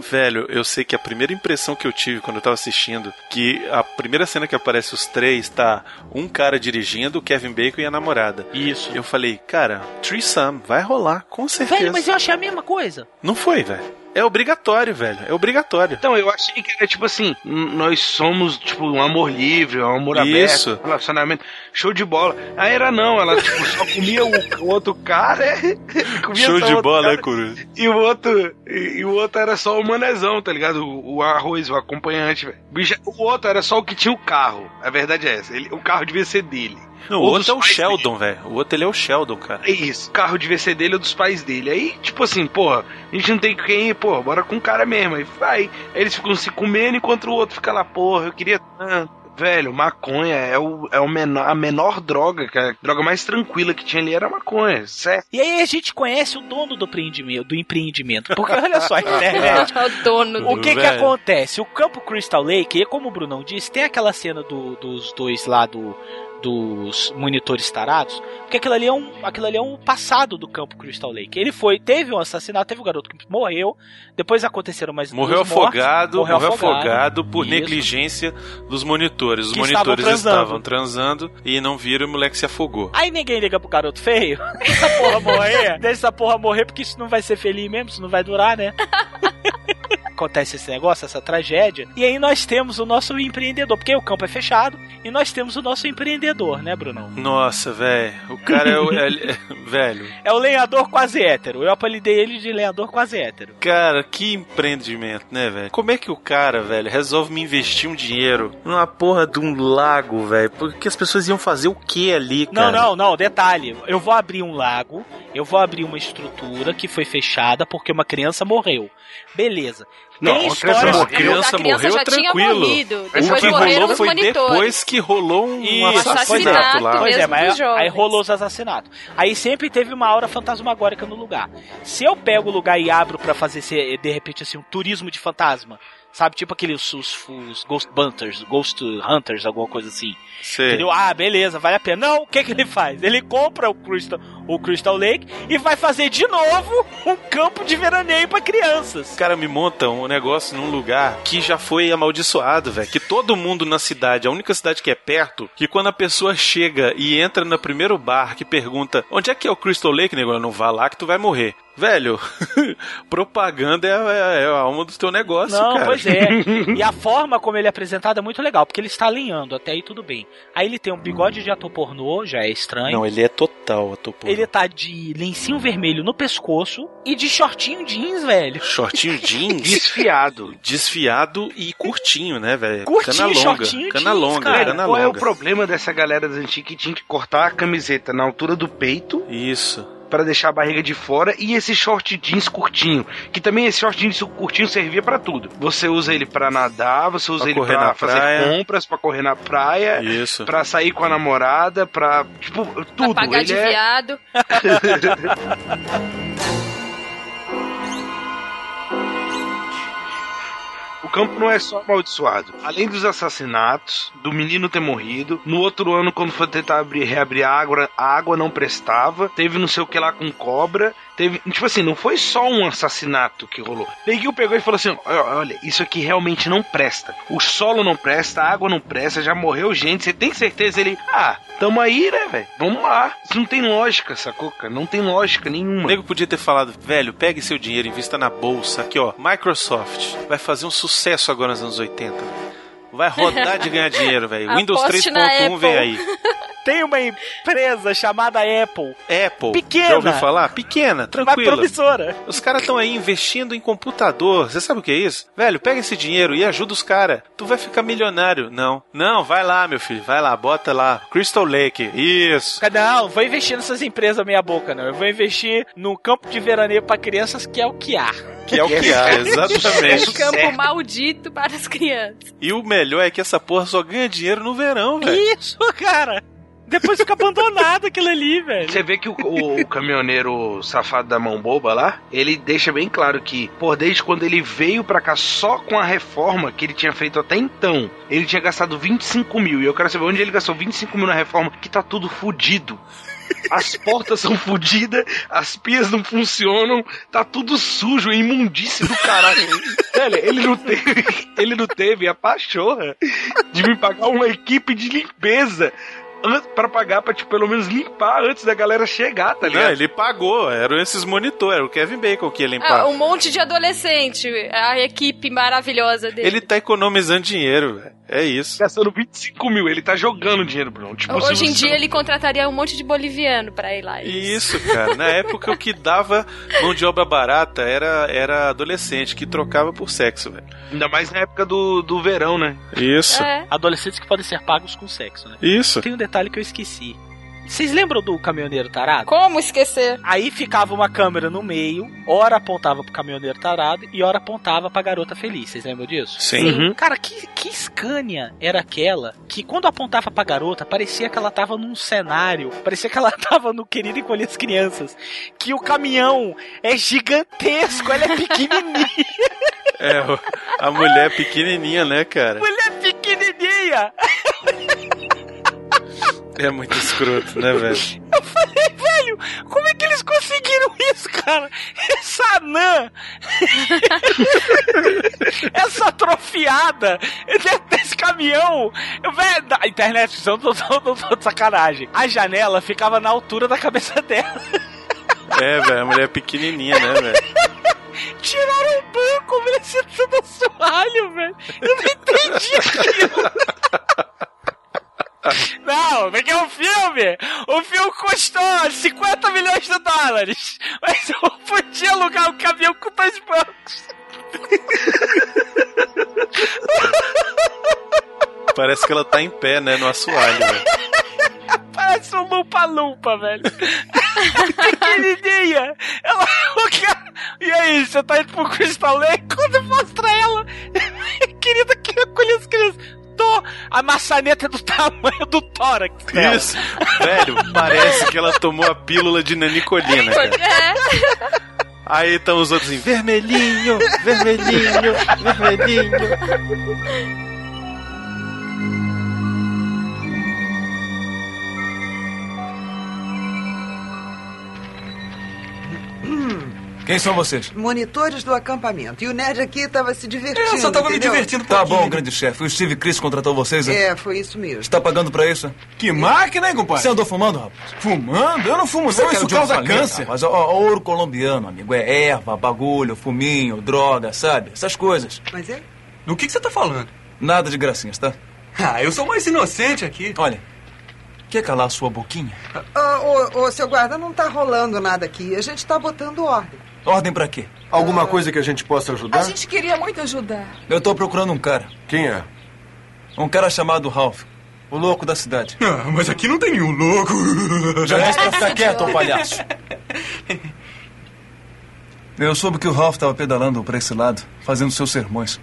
Velho, eu sei que a primeira impressão que eu tive quando eu tava assistindo, que a primeira cena que aparece os três, tá um cara dirigindo, o Kevin Bacon e a namorada. Isso. Eu falei, cara, threesome, vai rolar, com certeza. Velho, mas eu achei a mesma coisa. Não foi, velho. É obrigatório, velho. É obrigatório. Então, eu achei que era tipo assim, nós somos, tipo, um amor livre, um amor Isso. aberto, relacionamento, show de bola. Aí era não, ela tipo, só comia o, outro cara, comia Show de bola, cara, né, Coruja? E o outro, e, e o outro era só o manezão, tá ligado? O, o arroz, o acompanhante, velho. O outro era só o que tinha o carro. A verdade é essa. Ele, o carro devia ser dele. Não, o Ou outro é o Sheldon, velho. O outro ele é o Sheldon, cara. é isso. O carro devia ser dele ou dos pais dele. Aí, tipo assim, porra, a gente não tem quem ir, porra, bora com o cara mesmo. Aí vai. Aí eles ficam se comendo enquanto o outro fica lá, porra, eu queria tanto. Velho, maconha é, o, é o menor, a menor droga, que a droga mais tranquila que tinha ali era a maconha, certo? E aí a gente conhece o dono do empreendimento, do empreendimento. Porque olha só, a internet. É o dono. O que que Velho. acontece? O campo Crystal Lake, como o Brunão disse, tem aquela cena do- dos dois lá do dos monitores tarados, porque aquilo ali é um, aquilo ali é um passado do campo Crystal Lake. Ele foi, teve um assassinato, teve um garoto que morreu, depois aconteceram mais Morreu duas mortes, afogado, morreu, afogado, por Isso. negligência dos monitores. Os Que estavam monitores transando. estavam transando e não viram e o moleque se afogou. Aí ninguém liga pro garoto feio. Essa porra morrer. Deixa essa porra morrer, porque isso não vai ser feliz mesmo, isso não vai durar, né? Acontece esse negócio, essa tragédia. E aí nós temos o nosso empreendedor, porque o campo é fechado, e nós temos o nosso empreendedor, né, Brunão? Nossa, velho. O cara é o. é- é- velho. É o lenhador quase hétero. Eu apelidei ele de lenhador quase hétero. Cara, que empreendimento, né, velho? Como é que o cara, velho, resolve me investir um dinheiro numa porra de um lago, velho? Porque as pessoas iam fazer o que ali, Não, cara? não, não, detalhe. Eu vou abrir um lago, eu vou abrir uma estrutura que foi fechada porque uma criança morreu. Beleza. Não, Tem a criança histórias- morreu. A criança A criança morreu já tinha tranquilo. morrido, O que rolou foi monitores. depois que rolou um Isso, assassinato, assassinato lá. Pois é, mas aí rolou os assassinatos. Aí sempre teve uma aura fantasmagórica no lugar. Se eu pego o lugar e abro pra fazer, esse, de repente, assim, um turismo de fantasma, sabe? Tipo aqueles os, os Ghost Hunters, Ghost Hunters, alguma coisa assim. Sei. Entendeu? Ah, beleza, vale a pena. Não, o que que ele faz? Ele compra o Crystal, o Crystal Lake e vai fazer de novo um campo de veraneio pra crianças. Os caras me montam um negócio num lugar que já foi amaldiçoado, velho. Que todo mundo na cidade, a única cidade que é perto, que quando a pessoa chega e entra no primeiro bar que pergunta onde é que é o Crystal Lake, nego, não vá lá que tu vai morrer. Velho, propaganda é, a- é a alma do teu negócio, Não, cara. pois é. E a forma como ele é apresentado é muito legal, porque ele está alinhando, até aí tudo bem. Aí ele tem um bigode de ator pornô, já é estranho. Não, ele é total ator pornô. Ele tá de lencinho vermelho no pescoço e de shortinho jeans, velho. Shortinho jeans, Desfiado. desfiado e curtinho, né, velho? Curtinho, Cana longa, shortinho cana jeans, longa, cara. cana Qual é o longa. problema dessa galera das antigas que tinha que cortar a camiseta na altura do peito Isso. Pra deixar a barriga de fora e esse short jeans curtinho, que também esse short jeans curtinho servia pra tudo. Você usa ele pra nadar, você usa Pra ele pra na fazer praia. compras, pra correr na praia, Isso. pra sair com a namorada, pra tipo tudo. Pagar ele de é viado. campo não é só amaldiçoado. Além dos assassinatos, do menino ter morrido, no outro ano, quando foi tentar abrir, reabrir a água, a água não prestava. Teve não sei o que lá com cobra. Teve. Tipo assim, não foi só um assassinato que rolou. Neguinho pegou e falou assim: "Ó, olha, isso aqui realmente não presta. O solo não presta, a água não presta, já morreu gente. Você tem certeza? Ele, ah, tamo aí, né, velho? Vamos lá. Isso não tem lógica, sacou, cara? Não tem lógica O nenhuma. nego podia ter falado, velho, pegue seu dinheiro, invista na bolsa. Aqui, ó, Microsoft vai fazer um sucesso agora nos anos 80. Vai rodar de ganhar dinheiro, velho. Windows Aposte na 3.1 vem Apple. aí. Tem uma empresa chamada Apple. Apple. Pequena. Já ouviu falar? Pequena, Mas tranquila. promissora. Os caras estão aí investindo em computador. Você sabe o que é isso? Velho, pega esse dinheiro e ajuda os caras. Tu vai ficar milionário. Não. Não, vai lá, meu filho. Vai lá, bota lá. Crystal Lake. Isso. Não, vou investir nessas empresas meia boca, não. Eu vou investir no campo de veraneio pra crianças, que é o que há. Que é o que há, exatamente. Um campo maldito para as crianças. E o melhor é que essa porra só ganha dinheiro no verão, velho. Isso, cara. Depois fica abandonado aquilo ali, velho. Você vê que o, o- o caminhoneiro safado da mão boba lá, ele deixa bem claro que, por desde quando ele veio pra cá só com a reforma que ele tinha feito até então, ele tinha gastado 25 mil. E eu quero saber onde ele gastou 25 mil na reforma, que tá tudo fudido. As portas são fodidas, as pias não funcionam, tá tudo sujo, é imundice do caralho. Velho, ele não teve, ele não teve a pachorra de me pagar uma equipe de limpeza pra pagar pra, tipo, pelo menos limpar antes da galera chegar, tá Não, ligado? ele pagou. Eram esses monitores. Era o Kevin Bacon que ia limpar. Ah, um monte de adolescente, a equipe maravilhosa dele. Ele tá economizando dinheiro, velho. É isso. Gastando 25 mil, ele tá jogando dinheiro, Bruno. Tipo, Hoje em dia ele contrataria um monte de boliviano pra ir lá. Isso, cara. Na época o que dava mão de obra barata era, era adolescente que trocava por sexo, velho. Ainda mais na época do, do verão, né? Isso. É. Adolescentes que podem ser pagos com sexo, né? Isso. Tem um detalhe que eu esqueci. Vocês lembram do caminhoneiro tarado? Como esquecer? Aí ficava uma câmera no meio, ora apontava pro caminhoneiro tarado e ora apontava pra garota feliz. Vocês lembram disso? Sim. Uhum. Cara, que, que Scania era aquela que quando apontava pra garota, parecia que ela tava num cenário, parecia que ela tava no Querido Encolher as Crianças, que o caminhão é gigantesco, ela é pequenininha, É, a mulher pequenininha, né, cara? mulher pequenininha. É muito escroto, né, velho? Eu falei, velho, como é que eles conseguiram isso, cara? Essa anã, essa atrofiada desse caminhão, velho, da internet, não tô, tô, de sacanagem. A janela ficava na altura da cabeça dela. É, velho, a mulher pequenininha, né, velho? Tiraram o banco, merecendo tudo assoalho, velho. Eu não entendi aquilo. Não, porque é um filme. O filme custou 50 milhões de dólares. Mas eu podia alugar um caminhão com dois bancos. Parece que ela tá em pé, né, no assoalho, velho. Parece um lumpa-lumpa, velho. Pequenininha. Ela. E aí, você tá indo pro Crystal Lake? Quando mostra ela. Querida, que acolhe as crianças. A maçaneta é do tamanho do tórax. dela. Isso. Velho, parece que ela tomou a pílula de nanicolina, cara. É. Aí estão os outros em vermelhinho, vermelhinho, vermelhinho. Quem são vocês? Monitores do acampamento. E o Ned aqui estava se divertindo. Eu só tava me divertindo Tá bom, grande chefe. O Steve Chris contratou vocês? né? É, foi isso mesmo. Está pagando pra isso? Que máquina, hein, compadre? Você andou fumando, rapaz? Fumando? Eu não fumo, Você não. Isso causa Falei, câncer. rapaz? Ó, ó, ouro colombiano, amigo. É erva, bagulho, fuminho, droga, sabe? Essas coisas. Mas é? Do que, que você tá falando? Nada de gracinhas, tá? Ah, eu sou mais inocente aqui. Olha, quer calar sua boquinha? Ô, ô, ô, seu guarda, não tá rolando nada aqui. A gente tá botando ordem. Ordem pra quê? Alguma coisa que a gente possa ajudar? A gente queria muito ajudar. Eu tô procurando um cara. Quem é? Um cara chamado Ralph. O louco da cidade. Ah, mas aqui não tem nenhum louco. Já disse pra ficar quieto, ô palhaço. Eu soube que o Ralph estava pedalando pra esse lado, fazendo seus sermões.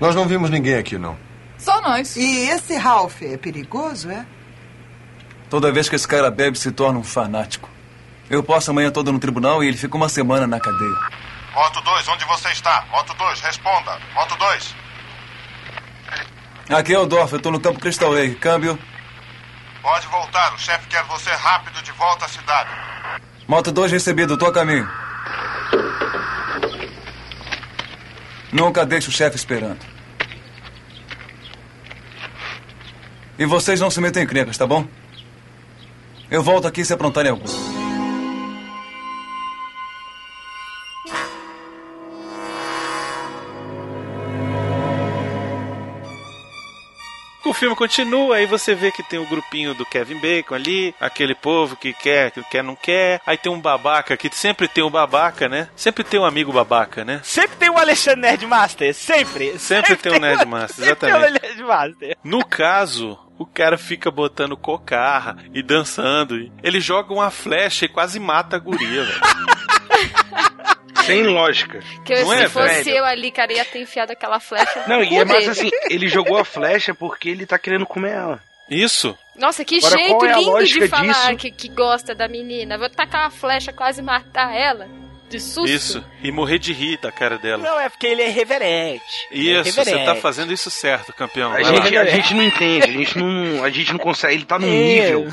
Nós não vimos ninguém aqui, não. Só nós. E esse Ralph é perigoso, é? Toda vez que esse cara bebe, se torna um fanático. Eu passo a manhã toda no tribunal e ele fica uma semana na cadeia. Moto 2, onde você está? Moto 2, responda. Moto 2. Aqui é o Dorf, eu tô no campo Crystal Lake. Câmbio. Pode voltar, o chefe quer você rápido de volta à cidade. Moto 2 recebido, tô a caminho. Nunca deixe o chefe esperando. E vocês não se metem em encrencas, tá bom? Eu volto aqui se aprontarem algum. Filme continua, aí você vê que tem o grupinho do Kevin Bacon ali, aquele povo que quer, que quer, não quer. Aí tem um babaca, que sempre tem um babaca, né? Sempre tem um amigo babaca, né? Sempre tem o Alexandre Nerdmaster, sempre. Sempre, tem um Nerdmaster, Sempre tem exatamente. Nerdmaster. No caso, o cara fica botando cocarra e dançando. Ele joga uma flecha e quase mata a guria, velho. Sem lógica. Que eu, Não se é, fosse velho? eu ali, cara, ia ter enfiado aquela flecha Não, e é mais assim, ele jogou a flecha porque ele tá querendo comer ela. Isso. Nossa, que Agora, jeito é lindo de falar que, que gosta da menina. Vou tacar uma flecha, quase matar ela. De susto. Isso. E morrer de rir da cara dela. Não, é porque ele é irreverente. Ele é Isso, você tá fazendo isso certo, campeão. A gente, a gente não entende, a gente não, a gente não consegue. Ele tá num É. nível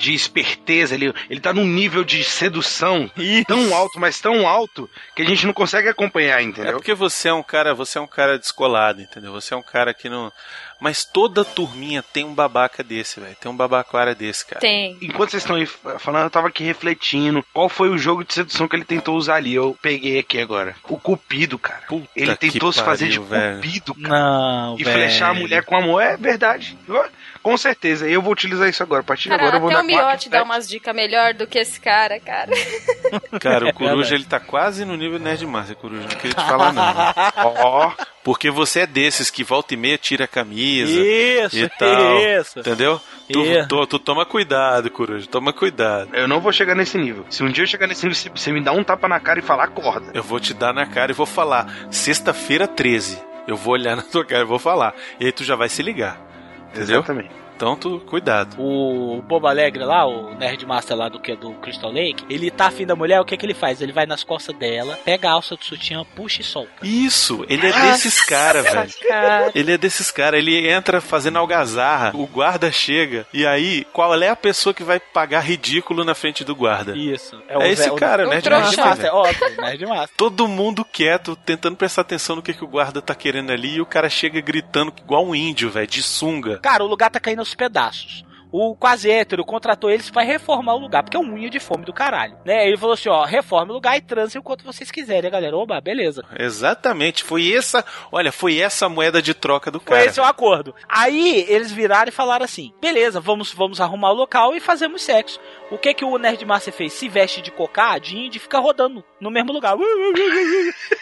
de esperteza, ele, ele tá num nível de sedução tão alto, mas tão alto, que a gente não consegue acompanhar, É entendeu? porque você é um cara, você é um cara descolado, entendeu? Você é um cara que não. Mas toda turminha tem um babaca desse, velho. Tem um babaquara desse, cara. Tem. Enquanto vocês estão aí falando, eu tava aqui refletindo qual foi o jogo de sedução que ele tentou usar ali. Eu peguei aqui agora. O Cupido, cara. ele que tentou se fazer de pariu, velho. Cupido, cara. Não, E velho. flechar a mulher com amor. É verdade. Eu- Com certeza. Eu vou utilizar isso agora. A partir de Cara, agora eu vou até dar o Miote quatro, dá sete. umas dicas melhor do que esse cara, cara. Cara, o Coruja verdade. ele tá quase no nível Nerdmaster, Coruja. Não queria te falar, não. Ó. Porque você é desses que volta e meia tira a camisa. Isso, e tal. isso. Entendeu? Tu, tu, tu toma cuidado, Coruja. Toma cuidado. Eu não vou chegar nesse nível. Se um dia eu chegar nesse nível, você- você me dá um tapa na cara e falar, acorda. Eu vou te dar na cara e vou falar. Sexta-feira 13. Eu vou olhar na tua cara e vou falar. E aí tu já vai se ligar. Entendeu? Exatamente. Então tu, cuidado. O Bobo Alegre lá, o Nerdmaster lá do que do Crystal Lake, ele tá afim da mulher, o que que ele faz? Ele vai nas costas dela, pega a alça do sutiã, puxa e solta. Isso, ele é desses caras, velho. cara. Ele é desses caras, ele entra fazendo algazarra, o guarda chega, e aí, qual é a pessoa que vai pagar ridículo na frente do guarda? Isso. É, esse cara, né? Nerdmaster, óbvio, Nerdmaster. Todo mundo quieto, tentando prestar atenção no que, que o guarda tá querendo ali, e o cara chega gritando igual um índio, velho, de sunga. Cara, o lugar tá caindo pedaços. O quase hétero contratou eles pra reformar o lugar, porque é um unha de fome do caralho. Né? Ele falou assim: ó, reforme o lugar e transe o quanto vocês quiserem, galera. Oba, beleza. Exatamente, foi essa, olha, foi essa moeda de troca do Foi cara. esse o acordo. Aí eles viraram e falaram assim: beleza, vamos, vamos arrumar o local e fazemos sexo. O que que o Nerdmaster fez? Se veste de cocadinho e fica rodando no mesmo lugar.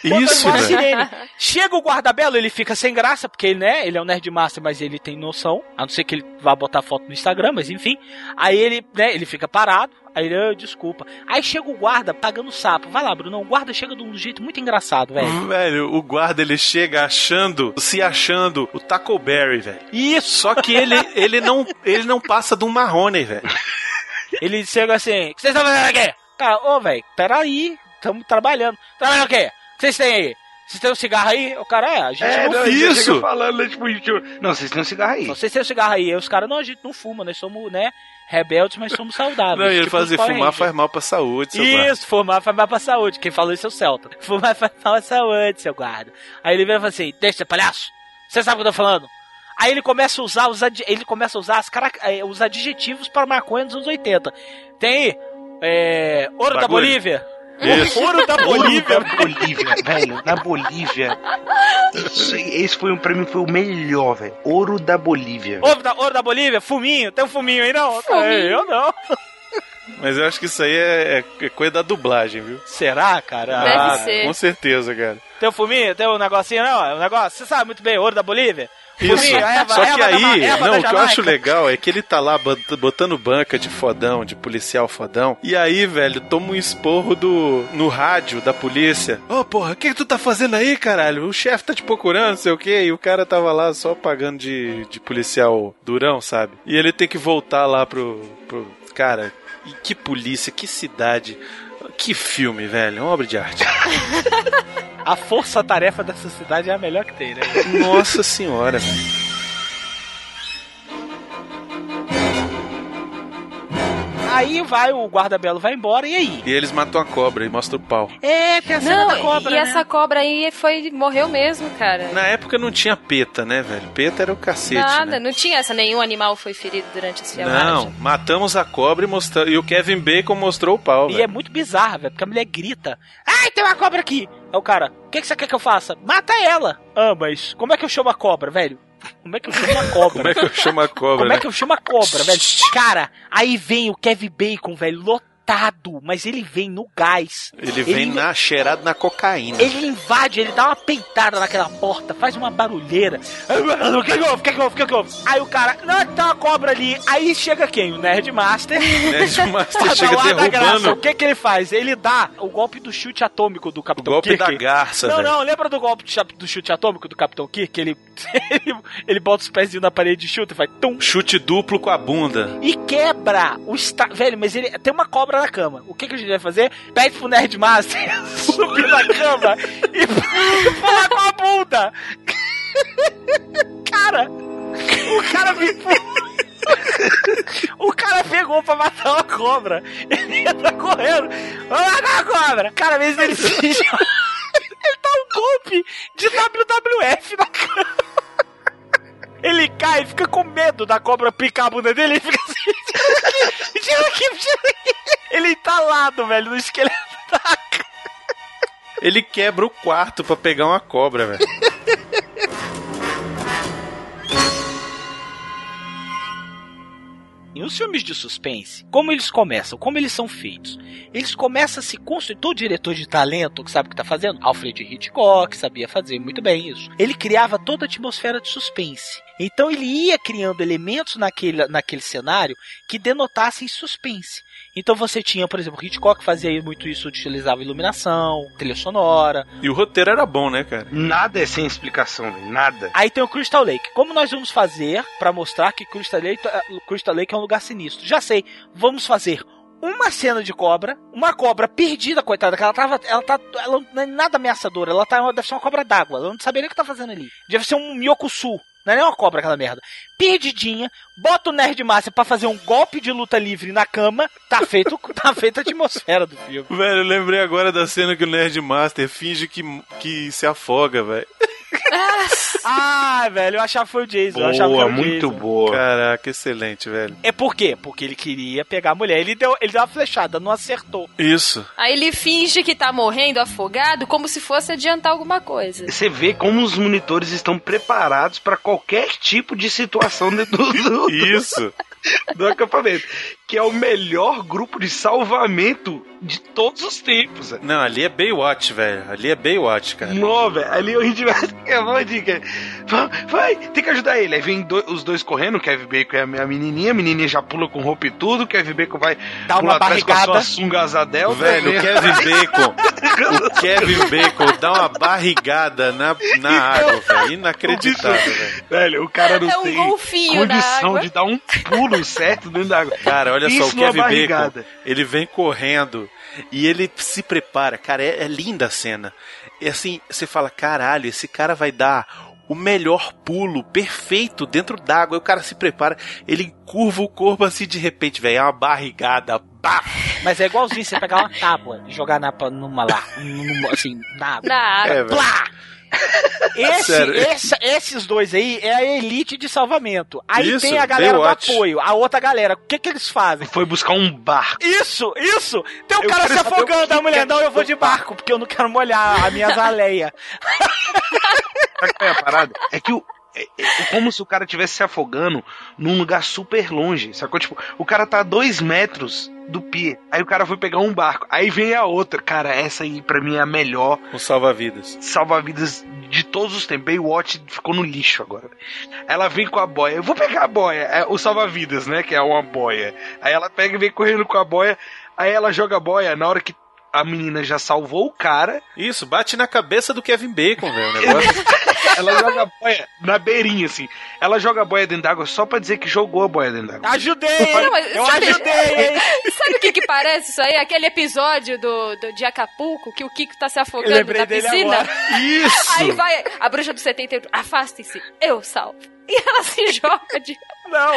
Isso, Bota uma velho. sirene. Chega o guarda-belo, ele fica sem graça, porque ele, né, ele é um Nerdmaster, mas ele tem noção. A não ser que ele vá botar foto no Instagram, mas enfim. Aí ele, né, ele fica parado. Aí ele, "Ah, desculpa. Aí chega o guarda pagando sapo. Vai lá, Bruno. O guarda chega de um jeito muito engraçado, velho. Velho, o guarda ele chega achando, se achando o Taco Berry, velho. Isso. Só que ele, ele não, ele não passa de um marrone, velho. Ele chega assim: O que vocês estão fazendo aqui? Cara, ô, velho, peraí. Estamos trabalhando. Trabalhando o quê? O que vocês têm aí? Vocês têm um cigarro aí? O cara é, a gente É, não não, ele já chega falando, né, tipo, tipo, não, vocês têm um cigarro aí. Vocês têm um cigarro aí. Aí os caras, não, a gente não fuma, nós somos, né, rebeldes, mas somos saudáveis. Não, ele Tipo fala assim, fumar faz mal pra saúde, seu guarda. Isso, fumar faz mal pra saúde. Quem falou isso é o Celta. Fumar faz mal pra saúde, seu guarda. Aí ele vira e fala assim: Deixa, palhaço. Você sabe o que eu tô falando? Aí ele começa a usar os, ele começa a usar as cara- eh, os adjetivos para maconha dos anos 80. Tem aí, é, ouro da Bagulho. Bolívia. Isso. Ouro da Bolívia. Ouro da Bolívia, velho. Na Bolívia. Isso, esse foi um prêmio, foi o melhor, velho. Ouro da Bolívia. Ouro da, ouro da Bolívia, fuminho. Tem um fuminho aí não? É, eu não. Mas eu acho que isso aí é, é coisa da dublagem, viu? Será, cara? Deve Ah, ser. Com certeza, cara. Tem um fuminho? Tem um negocinho não? É um negócio, você sabe muito bem, ouro da Bolívia. Isso. Só que da aí, erva não, da o que eu acho legal é que ele tá lá bot- botando banca de fodão, de policial fodão. E aí, velho, toma um esporro do no rádio da polícia. Ô, porra, o que, que tu tá fazendo aí, caralho? O chefe tá te procurando, não sei o quê. E o cara tava lá só pagando de, de policial durão, sabe? E ele tem que voltar lá pro. pro cara, e que polícia, que cidade. Que filme, velho. Uma obra de arte. A força-tarefa dessa cidade é a melhor que tem, né? Nossa senhora, velho. Aí vai, o guarda-belo vai embora, e aí? E eles matam a cobra e mostram o pau. É, tem a cena Não, da cobra, e né? essa cobra aí foi, morreu mesmo, cara. Na época não tinha peta, né, velho? Peta era o cacete, Nada, né? não tinha essa, nenhum animal foi ferido durante Não, filmagem. matamos a cobra e, mostra... e o Kevin Bacon mostrou o pau, E velho. é muito bizarro, velho, porque a mulher grita: Ai, tem uma cobra aqui! Aí o cara, o que, que você quer que eu faça? Mata ela! Ah, mas como é que eu chamo a cobra, velho? Como é que eu chamo uma cobra? Como é que eu chamo a cobra? Como né? é que eu chamo a cobra, velho? Cara, aí vem o Kevin Bacon, velho, lotado, mas ele vem no gás. Ele vem na, cheirado na cocaína. Ele invade, ele dá uma peitada naquela porta, faz uma barulheira. O que que houve? O que que houve? O que que houve? Aí o cara, não, tá uma cobra ali. Aí chega quem? O Nerdmaster. Nerdmaster Pra chega dar o ar da derrubando. graça. O que que ele faz? Ele dá o golpe do chute atômico do Capitão golpe Kirk. da garça, Não, velho. não, lembra do golpe do chute atômico do Capitão Kirk? Ele, ele, ele bota os pezinhos na parede e chuta e faz tum. Chute duplo com a bunda. E quebra o esta... Velho, mas ele tem uma cobra na cama. O que, que a gente vai fazer? Pede pro Nerdmaster subir na cama e pular com a bunda. Cara, o cara me... O cara pegou pra matar uma cobra. Ele entra correndo. Vamos matar a cobra. Cara, vezes ele se... Ele dá um golpe de WWF na cama. Ele cai, fica com medo da cobra picar a bunda dele e fica assim: tira aqui, tira aqui, tira aqui. Ele entalado, velho, no esqueleto da Ele quebra o quarto pra pegar uma cobra, velho. E os filmes de suspense, como eles começam, como eles são feitos? Eles começam a se construir. Todo diretor de talento que sabe o que está fazendo, Alfred Hitchcock sabia fazer muito bem isso. Ele criava toda a atmosfera de suspense. Então ele ia criando elementos naquele, naquele cenário que denotassem suspense. Então você tinha, por exemplo, Hitchcock fazia muito isso, utilizava iluminação, trilha sonora. E o roteiro era bom, né, cara? Nada é sem explicação, velho. Nada. Aí tem o Crystal Lake. Como nós vamos fazer para mostrar que Crystal Lake, Crystal Lake é um lugar sinistro? Já sei. Vamos fazer uma cena de cobra, uma cobra perdida, coitada, que ela tava, ela tá, ela não é nada ameaçadora, ela tá, deve ser uma cobra d'água, ela não sabia nem o que tá fazendo ali. Deve ser um Myokusu, não é nem uma cobra aquela merda. Perdidinha, bota o Nerd Massa pra fazer um golpe de luta livre na cama, tá feito, tá feita a atmosfera do filme. Velho, eu lembrei agora da cena que o Nerdmaster finge que, que se afoga, velho. ah, velho, eu achava que foi o Jason. eu achava que Boa, era o muito Jason. boa. Caraca, excelente, velho. É por quê? Porque ele queria pegar a mulher. Ele deu, ele deu uma flechada, não acertou. Isso. Aí ele finge que tá morrendo afogado como se fosse adiantar alguma coisa. Você vê como os monitores estão preparados para qualquer tipo de situação dentro do, do, Isso. do acampamento. Que é o melhor grupo de salvamento de todos os tempos. velho. Não, ali é Baywatch, velho. Ali é Baywatch, cara. Não, velho. Ali a gente vai. É uma dica. Vai, vai, tem que ajudar ele. Aí vem do- os dois correndo, o Kevin Bacon e a minha menininha. A menininha já pula com roupa e tudo. O Kevin Bacon vai Dá uma pular atrás com a barrigada. sua sunga. Velho, o né? Kevin Bacon. o Kevin Bacon dá uma barrigada na, na água, velho. Inacreditável, velho. Velho, o cara não É um tem golfinho na condição água. de dar um pulo certo dentro da água. Cara, olha Isso só, o Kevin Bacon, barrigada. ele vem correndo e ele se prepara. Cara, é, é linda a cena. E assim, você fala, caralho, esse cara vai dar o melhor pulo perfeito dentro d'água. Aí o cara se prepara, ele curva o corpo assim de repente, velho, é uma barrigada. Pá! Mas é igualzinho você pegar uma tábua e jogar na, numa lá, numa, assim, na água. Na água. É! Esse, esse- esses dois aí é a elite de salvamento. Aí Isso, tem a galera do apoio, a outra galera. O que que eles fazem? Foi buscar um barco. Isso, isso! Tem um Eu cara se afogando, a mulher, é não, eu vou de barco. barco, porque eu não quero molhar a minha zaleia. Sabe qual é a parada? É que o. É, é como se o cara estivesse se afogando num lugar super longe, sacou? Tipo, o cara tá a dois metros do pie, aí o cara foi pegar um barco, aí vem a outra. Cara, essa aí pra mim é a melhor Um salva-vidas. salva-vidas de todos os tempos. Baywatch ficou no lixo agora. Ela vem com a boia, eu vou pegar a boia, é o salva-vidas, né? Que é uma boia. Aí ela pega e vem correndo com a boia, aí ela joga a boia, na hora que a menina já salvou o cara, Isso, bate na cabeça do Kevin Bacon, velho. O negócio. ela joga a boia na beirinha, assim. Ela joga a boia dentro d'água só pra dizer que jogou a boia dentro d'água. Ajudei! Não, eu sabe- ajudei? Sabe o que que parece isso aí? Aquele episódio do, do, de Acapulco, que o Kiko tá se Eu afogando na piscina. agora. Isso! Aí vai a bruxa do 78, afastem-se, eu salvo. E ela se joga de... Não.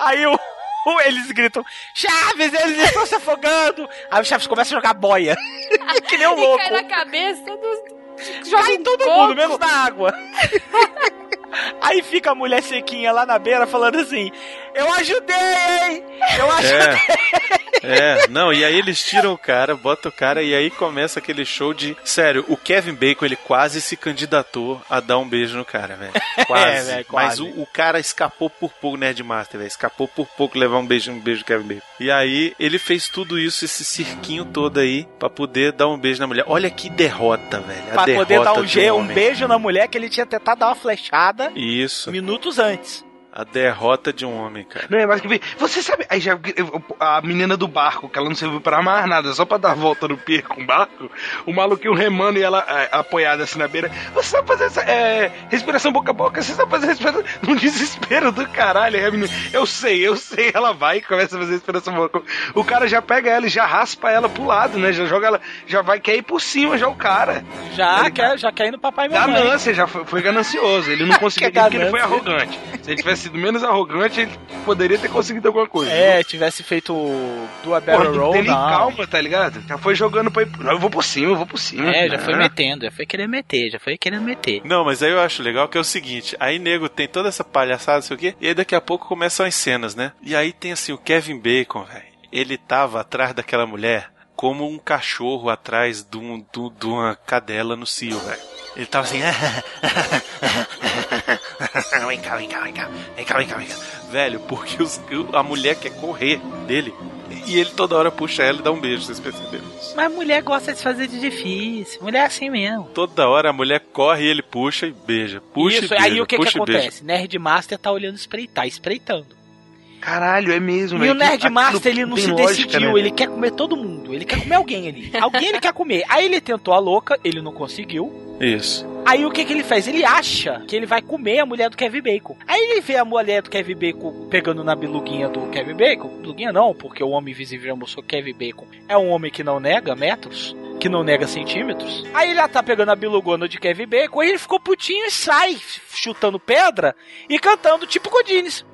Aí o, o- eles gritam: Chaves, eles estão se afogando. Aí o Chaves começa a jogar boia. que nem um E louco. cai na cabeça dos... Joga um todo coco. mundo, menos na água. Aí fica a mulher sequinha lá na beira falando assim: Eu ajudei, hein? Eu ajudei. É, não, e aí eles tiram o cara, botam o cara, e aí começa aquele show de. Sério, o Kevin Bacon, ele quase se candidatou a dar um beijo no cara, velho. Quase. É, quase. Mas o, o cara escapou por pouco, Nerdmaster, velho. Escapou por pouco levar um beijo, um beijo do Kevin Bacon. E aí ele fez tudo isso, esse cirquinho todo aí, pra poder dar um beijo na mulher. Olha que derrota, velho. Pra poder dar um, G, um beijo na mulher que ele tinha tentado dar uma flechada Isso. minutos antes. A derrota de um homem, cara. Não é mais que ver. Você sabe. Aí já a menina do barco, que ela não serviu pra mais nada, só pra dar a volta no pier com o barco, o maluquinho remando e ela é, apoiada assim na beira. Você sabe fazer essa, é, respiração boca a boca? Você sabe fazer respiração. Num desespero do caralho. Aí a menina, eu sei, eu sei. Ela vai e começa a fazer respiração boca a boca. O cara já pega ela e já raspa ela pro lado, né? Já joga ela, já vai quer ir por cima já o cara. Já quer, já quer ir no papai e mamãe. Ganância, já foi, foi ganancioso. Ele não conseguiu Que porque ele foi arrogante. Se ele tivesse sido menos arrogante, ele poderia ter conseguido alguma coisa. É, tivesse feito do Porra, Battle Roll, dele não. calma, tá ligado? Já foi jogando pra ir. Não, eu vou por cima, eu vou por cima. É, já foi Ah. metendo, já foi querendo meter, já foi querendo meter. Não, mas aí eu acho legal que é o seguinte: aí nego tem toda essa palhaçada, não sei o quê, e aí daqui a pouco começam as cenas, né? E aí tem assim o Kevin Bacon, velho. Ele tava atrás daquela mulher como um cachorro atrás de, um, de, de uma cadela no cio, velho. Ele tava assim. vem cá, vem cá, vem cá, vem cá, vem cá, vem cá. Velho, porque os- a mulher quer correr dele. E ele toda hora puxa ela e dá um beijo, vocês perceberam? Mas mulher gosta de se fazer de difícil. Mulher é assim mesmo. Toda hora a mulher corre e ele puxa e beija. Puxa Isso, e beija, aí o que, que acontece? Nerdmaster tá olhando espreitar, espreitando. Caralho, é mesmo, E velho. o Nerdmaster, ele não se lógica, decidiu, né? ele quer comer todo mundo. Ele quer comer alguém ali. Alguém ele quer comer. Aí ele tentou a louca, ele não conseguiu. Isso. Aí o que que ele faz? Ele acha que ele vai comer a mulher do Kevin Bacon. Aí ele vê a mulher do Kevin Bacon pegando na biluguinha do Kevin Bacon. Biluguinha não, porque o homem invisível já mostrou que Kevin Bacon é um homem que não nega metros, que não nega centímetros. Aí ele já tá pegando a bilugona de Kevin Bacon, aí ele ficou putinho e sai chutando pedra e cantando tipo Godines.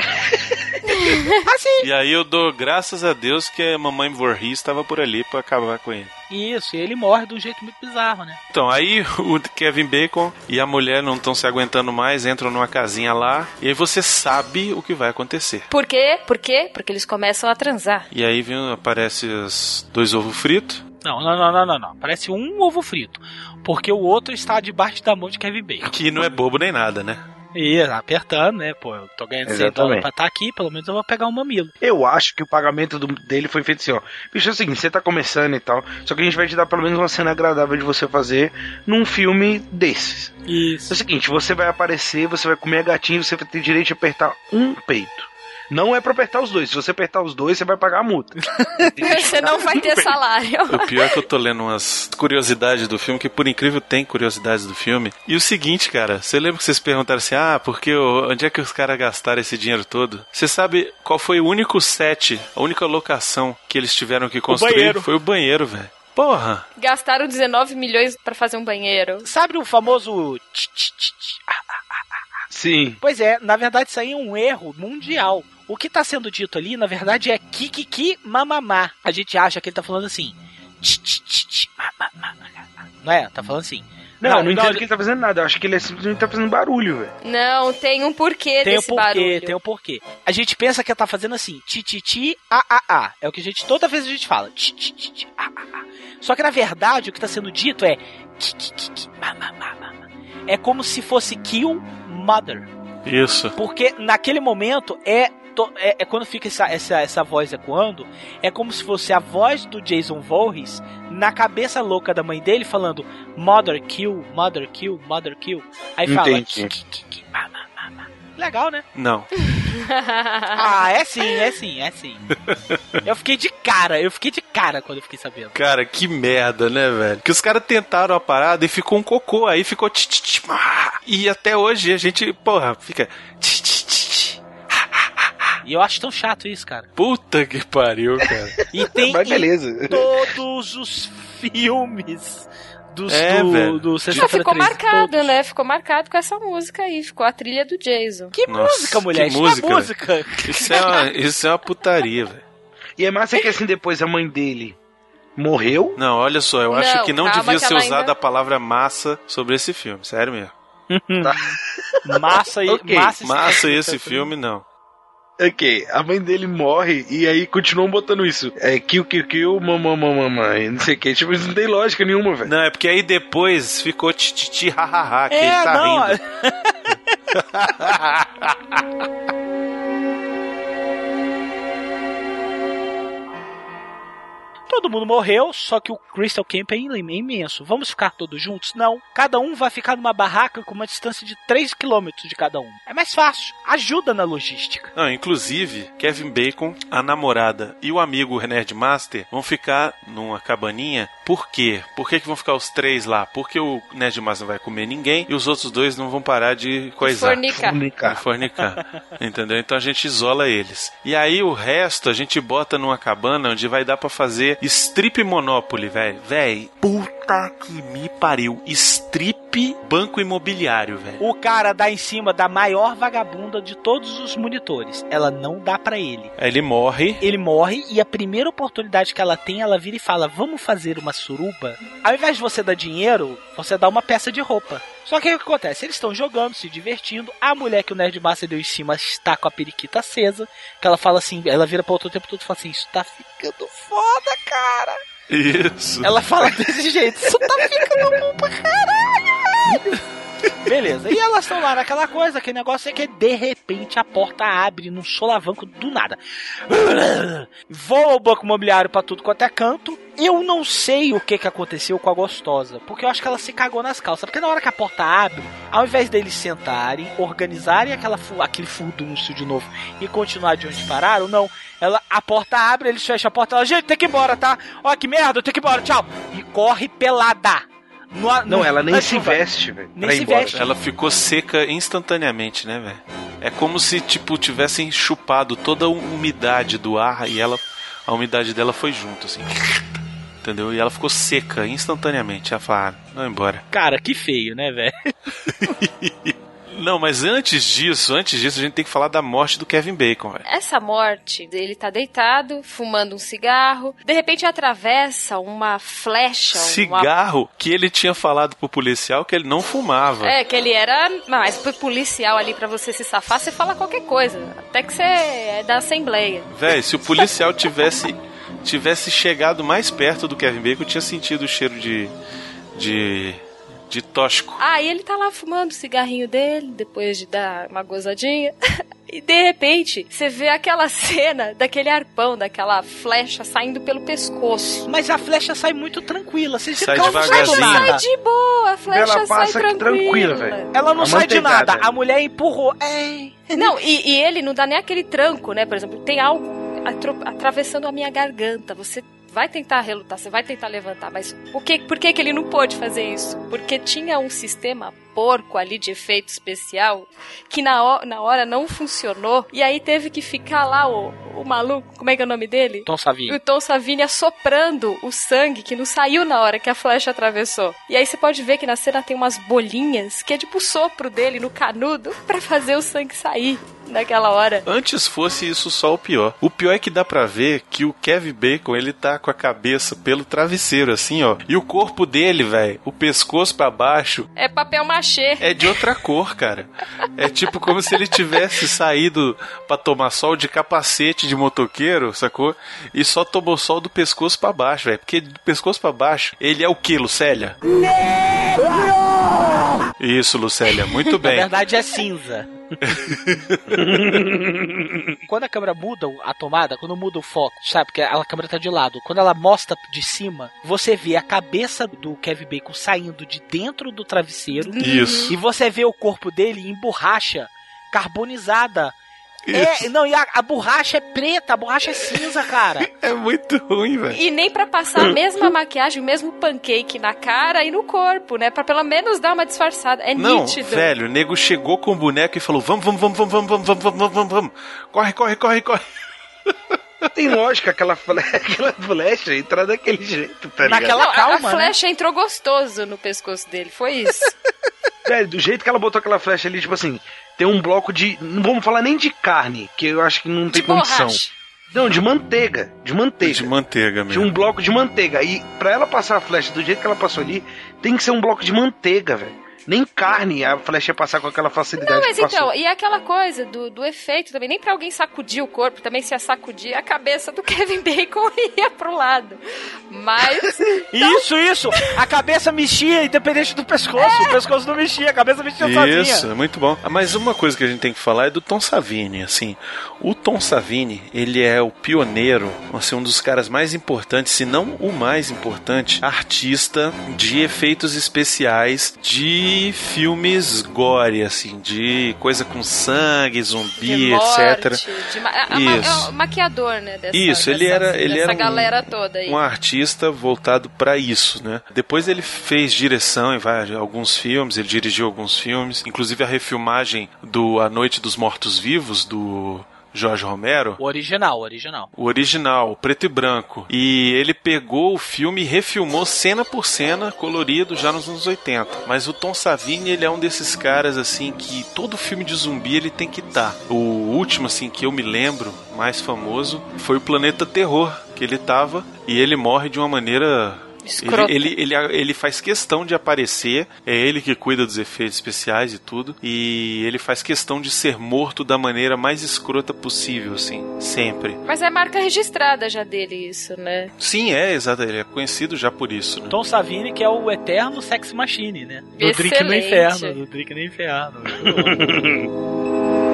assim. E aí eu dou graças a Deus que a mamãe Voorhees estava por ali pra acabar com ele. Isso, e ele morre de um jeito muito bizarro, né? Então, aí o Kevin Bacon e a mulher não estão se aguentando mais, entram numa casinha lá, e aí você sabe o que vai acontecer. Por quê? Por quê? Porque eles começam a transar. E aí vem, aparece os dois ovos fritos. Não, não, não, não, não, não. Parece um ovo frito. Porque o outro está debaixo da mão de Kevin Bacon. Que não é bobo nem nada, né? E apertando, né? Pô, eu tô ganhando 100 Exatamente. dólares pra estar aqui, pelo menos eu vou pegar um mamilo. Eu acho que o pagamento do- dele foi feito assim, ó. Bicho, é o seguinte, você tá começando e tal, só que a gente vai te dar pelo menos uma cena agradável de você fazer num filme desses. Isso. É o seguinte, você vai aparecer, você vai comer a gatinha, você vai ter direito de apertar um peito. Não é pra apertar os dois. Se você apertar os dois, você vai pagar a multa. Você não vai ter salário. O pior é que eu tô lendo umas curiosidades do filme, que por incrível tem curiosidades do filme. E o seguinte, cara, você lembra que vocês perguntaram assim, ah, porque o- onde é que os caras gastaram esse dinheiro todo? Você sabe qual foi o único set, a única locação que eles tiveram que construir? banheiro. Foi o banheiro, velho. Porra! Gastaram 19 milhões pra fazer um banheiro. Sabe o famoso. tch, tch, tch? Sim. Pois é, na verdade isso aí é um erro mundial. O que tá sendo dito ali, na verdade, é kikiki mamamá. A gente acha que ele tá falando assim. Não é? Tá falando assim. Não, não, não entendo que ele tá fazendo nada. Eu acho que ele é simplesmente tá fazendo barulho, velho. Não, tem um porquê Tem um desse porquê, barulho. tem um porquê. A gente pensa que ela tá fazendo assim, ti ti ti a a a. É o que a gente toda vez a gente fala, ti ti ti ti a a a. Só que na verdade o que tá sendo dito é ki ki ki ki ma ma ma. ma. É como se fosse kill mother. Isso. Porque naquele momento é to- é, é quando fica essa, essa, essa voz ecoando, é como se fosse a voz do Jason Voorhees na cabeça louca da mãe dele falando Mother kill, mother kill, mother kill. Aí fala Entendi. ki, ki, ki, ki, ma, ma, ma, ma. Legal, né? Não. ah, é sim, é sim, é sim. Eu fiquei de cara, eu fiquei de cara quando eu fiquei sabendo. Cara, que merda, né, velho? Que os caras tentaram a parada e ficou um cocô, aí ficou tch, tch, tch. E até hoje a gente, porra, fica tch. E eu acho tão chato isso, cara. Puta que pariu, cara. E tem Mas beleza. em todos os filmes dos, É, do, velho. do ficou 13, marcado, né? Ficou marcado com essa música aí. Ficou a trilha do Jason. Que Nossa, música, mulher? que Isso música, é música. Isso é uma, isso é uma putaria, velho. E é massa que assim, depois a mãe dele morreu. Não, olha só, eu Não, acho que não devia que ser usada ainda- a palavra massa sobre esse filme, sério mesmo. Massa e Ok, massa, Massa esse 13. filme, não. Ok, a mãe dele morre e aí continuam botando isso. É kill, kill, kill, mamãe, mamãe, não sei o que. Tipo, isso não tem lógica nenhuma, velho. Não, é porque aí depois ficou tititi hahaha, que É, ele tá não, rindo. Todo mundo morreu, só que o Crystal Camp é im- imenso. Vamos ficar todos juntos? Não. Cada um vai ficar numa barraca com uma distância de 3 km de cada um. É mais fácil. Ajuda na logística. Não, inclusive, Kevin Bacon, a namorada e o amigo Nerd Master vão ficar numa cabaninha. Por quê? Por que, que vão ficar os três lá? Porque o Nerd Master não vai comer ninguém e os outros dois não vão parar de coisar. fornicar. Fornicar. De fornicar. Entendeu? Então a gente isola eles. E aí o resto a gente bota numa cabana onde vai dar pra fazer strip Monopoly, velho. Véi, puta que me pariu. Strip banco imobiliário, velho. O cara dá em cima da maior vagabunda de todos os monitores. Ela não dá pra ele. Ele morre. Ele morre e a primeira oportunidade que ela tem, ela vira e fala: Vamos fazer uma suruba? Ao invés de você dar dinheiro, você dá uma peça de roupa. Só que o que acontece? Eles estão jogando, se divertindo. A mulher que o Nerd Master deu em cima está com a periquita acesa. Que ela fala assim: ela vira pra outro tempo todo e fala assim: Isso tá ficando foda, cara. Isso. Ela fala desse jeito: Isso tá ficando bom pra caralho, velho. Beleza, e elas estão lá naquela coisa, aquele negócio é que de repente a porta abre num solavanco do nada. Voa o banco imobiliário pra tudo quanto é canto. Eu não sei o que, que aconteceu com a gostosa, porque eu acho que ela se cagou nas calças. Porque na hora que a porta abre, ao invés deles sentarem, organizarem aquela, aquele furdúncio de novo e continuar de onde pararam, não. Ela, a porta abre, eles fecham a porta, ela, gente, tem que ir embora, tá? Ó, que merda, tenho que ir embora, tchau. E corre pelada. No, Não, no- ela nem na se chuva. veste, velho. Nem se embora. veste. Ela ficou seca instantaneamente, né, velho? É como se, tipo, tivessem chupado toda a umidade do ar e ela. A umidade dela foi junto, assim. Entendeu? E ela ficou seca instantaneamente. Ela falou, ah, não embora. Cara, que feio, né, velho? Não, mas antes disso, antes disso, a gente tem que falar da morte do Kevin Bacon, velho. Essa morte, ele tá deitado, fumando um cigarro, de repente atravessa uma flecha, uma Cigarro que ele tinha falado pro policial que ele não fumava. É, que ele era mais pro policial ali pra você se safar, você fala qualquer coisa. Até que você é da Assembleia. Véi, se o policial tivesse tivesse chegado mais perto do Kevin Bacon, tinha sentido o cheiro de de de tóxico. Aí ele tá lá fumando o cigarrinho dele, depois de dar uma gozadinha. E de repente, você vê aquela cena daquele arpão, daquela flecha saindo pelo pescoço. Mas a flecha sai muito tranquila. Vocês Sai que ela devagarzinho. sai de boa, a flecha Ela sai tranquila. tranquila, velho. Ela não A sai de nada. A mulher empurrou. Ei. Não, e, e ele não dá nem aquele tranco, né? Por exemplo, tem algo atro- atravessando a minha garganta. Você vai tentar relutar, você vai tentar levantar, mas por que, por que, que ele não pôde fazer isso? Porque tinha um sistema porco ali de efeito especial que na, ho- na hora não funcionou e aí teve que ficar lá o, o maluco, como é que é o nome dele? Tom Savini. O Tom Savini assoprando o sangue que não saiu na hora que a flecha atravessou. E aí você pode ver que na cena tem umas bolinhas que é tipo o sopro dele no canudo pra fazer o sangue sair naquela hora. Antes fosse isso só o pior. O pior é que dá pra ver que o Kevin Bacon, ele tá com a cabeça pelo travesseiro assim, ó. E o corpo dele, velho, o pescoço pra baixo É papel machê. É de outra cor, cara. É tipo como se ele tivesse saído pra tomar sol de capacete de motoqueiro, sacou? E só tomou sol do pescoço pra baixo, velho. Porque do pescoço pra baixo, ele é o que, Lucélia? Isso, Lucélia, muito Na bem. verdade é cinza. quando a câmera muda a tomada, quando muda o foco, sabe? Porque a câmera tá de lado. Quando ela mostra de cima, você vê a cabeça do Kevin Bacon saindo de dentro do travesseiro. Isso. E você vê o corpo dele em borracha carbonizada. É, não, e a, a borracha é preta, a borracha é cinza, cara. É muito ruim, velho. E nem pra passar a mesma maquiagem, o mesmo pancake na cara e no corpo, né? Pra pelo menos dar uma disfarçada. É Não, nítido. velho, o nego chegou com o boneco e falou: vamos, vamos, vamos, vamos, vamos, vamos, vamos, vamos, vamos, vamos. Corre, corre, corre, corre. Tem lógica aquela, fle- aquela flecha entrar daquele jeito, tá ligado? Naquela Não, calma, a né? flecha entrou gostoso no pescoço dele, foi isso. Velho, do jeito que ela botou aquela flecha ali, tipo assim, tem um bloco de. Não vamos falar nem de carne, que eu acho que não tem De condição. borracha. Não, de manteiga. De manteiga. De manteiga De mesmo. um bloco de manteiga. E pra ela passar a flecha do jeito que ela passou ali, tem que ser um bloco de manteiga, velho. Nem carne a flecha ia passar com aquela facilidade Não, mas então, e aquela coisa do, do efeito também, nem pra alguém sacudir o corpo, também se ia sacudir, a cabeça do Kevin Bacon ia pro lado. Mas. Isso, isso! A cabeça mexia independente do pescoço. O pescoço não mexia, a cabeça mexia sozinha. Isso, é muito bom. Mas uma coisa que a gente tem que falar é do Tom Savini, assim. O Tom Savini, ele é o pioneiro, assim, um dos caras mais importantes, se não o mais importante, artista de efeitos especiais de filmes gore, assim, de coisa com sangue, zumbi, de morte, etc. de ma- a- a- ma- Isso. é o maquiador, né? Dessa, Isso, ele dessa- era, ele era um, galera toda aí. um artista voltado para isso, né? Depois ele fez direção em vários, alguns filmes, ele dirigiu alguns filmes, inclusive a refilmagem do A Noite dos Mortos Vivos do Jorge Romero. O original, o original. O original, preto e branco. E ele pegou o filme e refilmou cena por cena, colorido, já nos anos 80. Mas o Tom Savini, ele é um desses caras, assim, que todo filme de zumbi ele tem que estar. O último, assim, que eu me lembro, mais famoso, foi o Planeta Terror, que ele tava. E ele morre de uma maneira... Ele, ele, ele, ele faz questão de aparecer, é ele que cuida dos efeitos especiais e tudo, e ele faz questão de ser morto da maneira mais escrota possível, assim, sempre. Mas é marca registrada já dele, isso, né? Sim, é, exato. Ele é conhecido já por isso, né? Tom Savini, que é o eterno sex machine, né? Do Drink no Excelente. Inferno, do Drink no Inferno.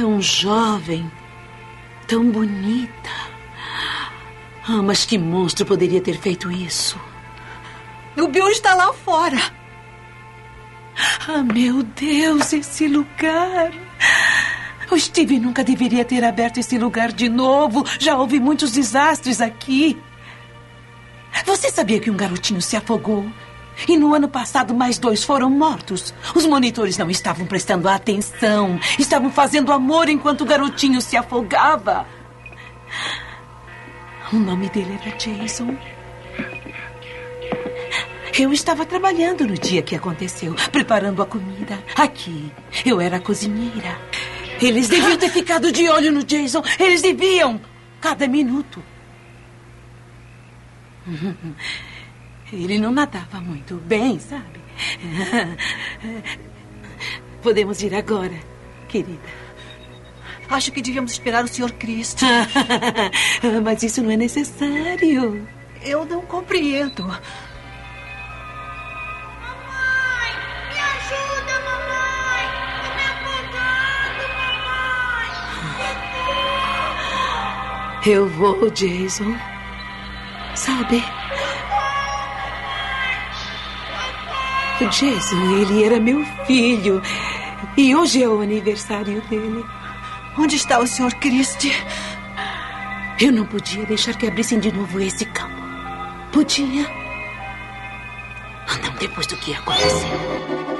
Tão jovem, tão bonita. Ah, mas que monstro poderia ter feito isso? O Bill está lá fora. Ah, meu Deus, esse lugar. O Steve nunca deveria ter aberto esse lugar de novo. Já houve muitos desastres aqui. Você sabia que um garotinho se afogou? E no ano passado, mais dois foram mortos. Os monitores não estavam prestando atenção. Estavam fazendo amor enquanto o garotinho se afogava. O nome dele era Jason. Eu estava trabalhando no dia que aconteceu, preparando a comida. Aqui, eu era cozinheira. Eles deviam ter ficado de olho no Jason. Eles deviam. Cada minuto. Ele não nadava muito bem, sabe? Podemos ir agora, querida. Acho que devíamos esperar o Sr. Cristo. Mas isso não é necessário. Eu não compreendo. Eu vou, Jason. Sabe? Jason, ele era meu filho. E hoje é o aniversário dele. Onde está o Sr. Christie? Eu não podia deixar que abrissem de novo esse campo. Podia? Não depois do que aconteceu.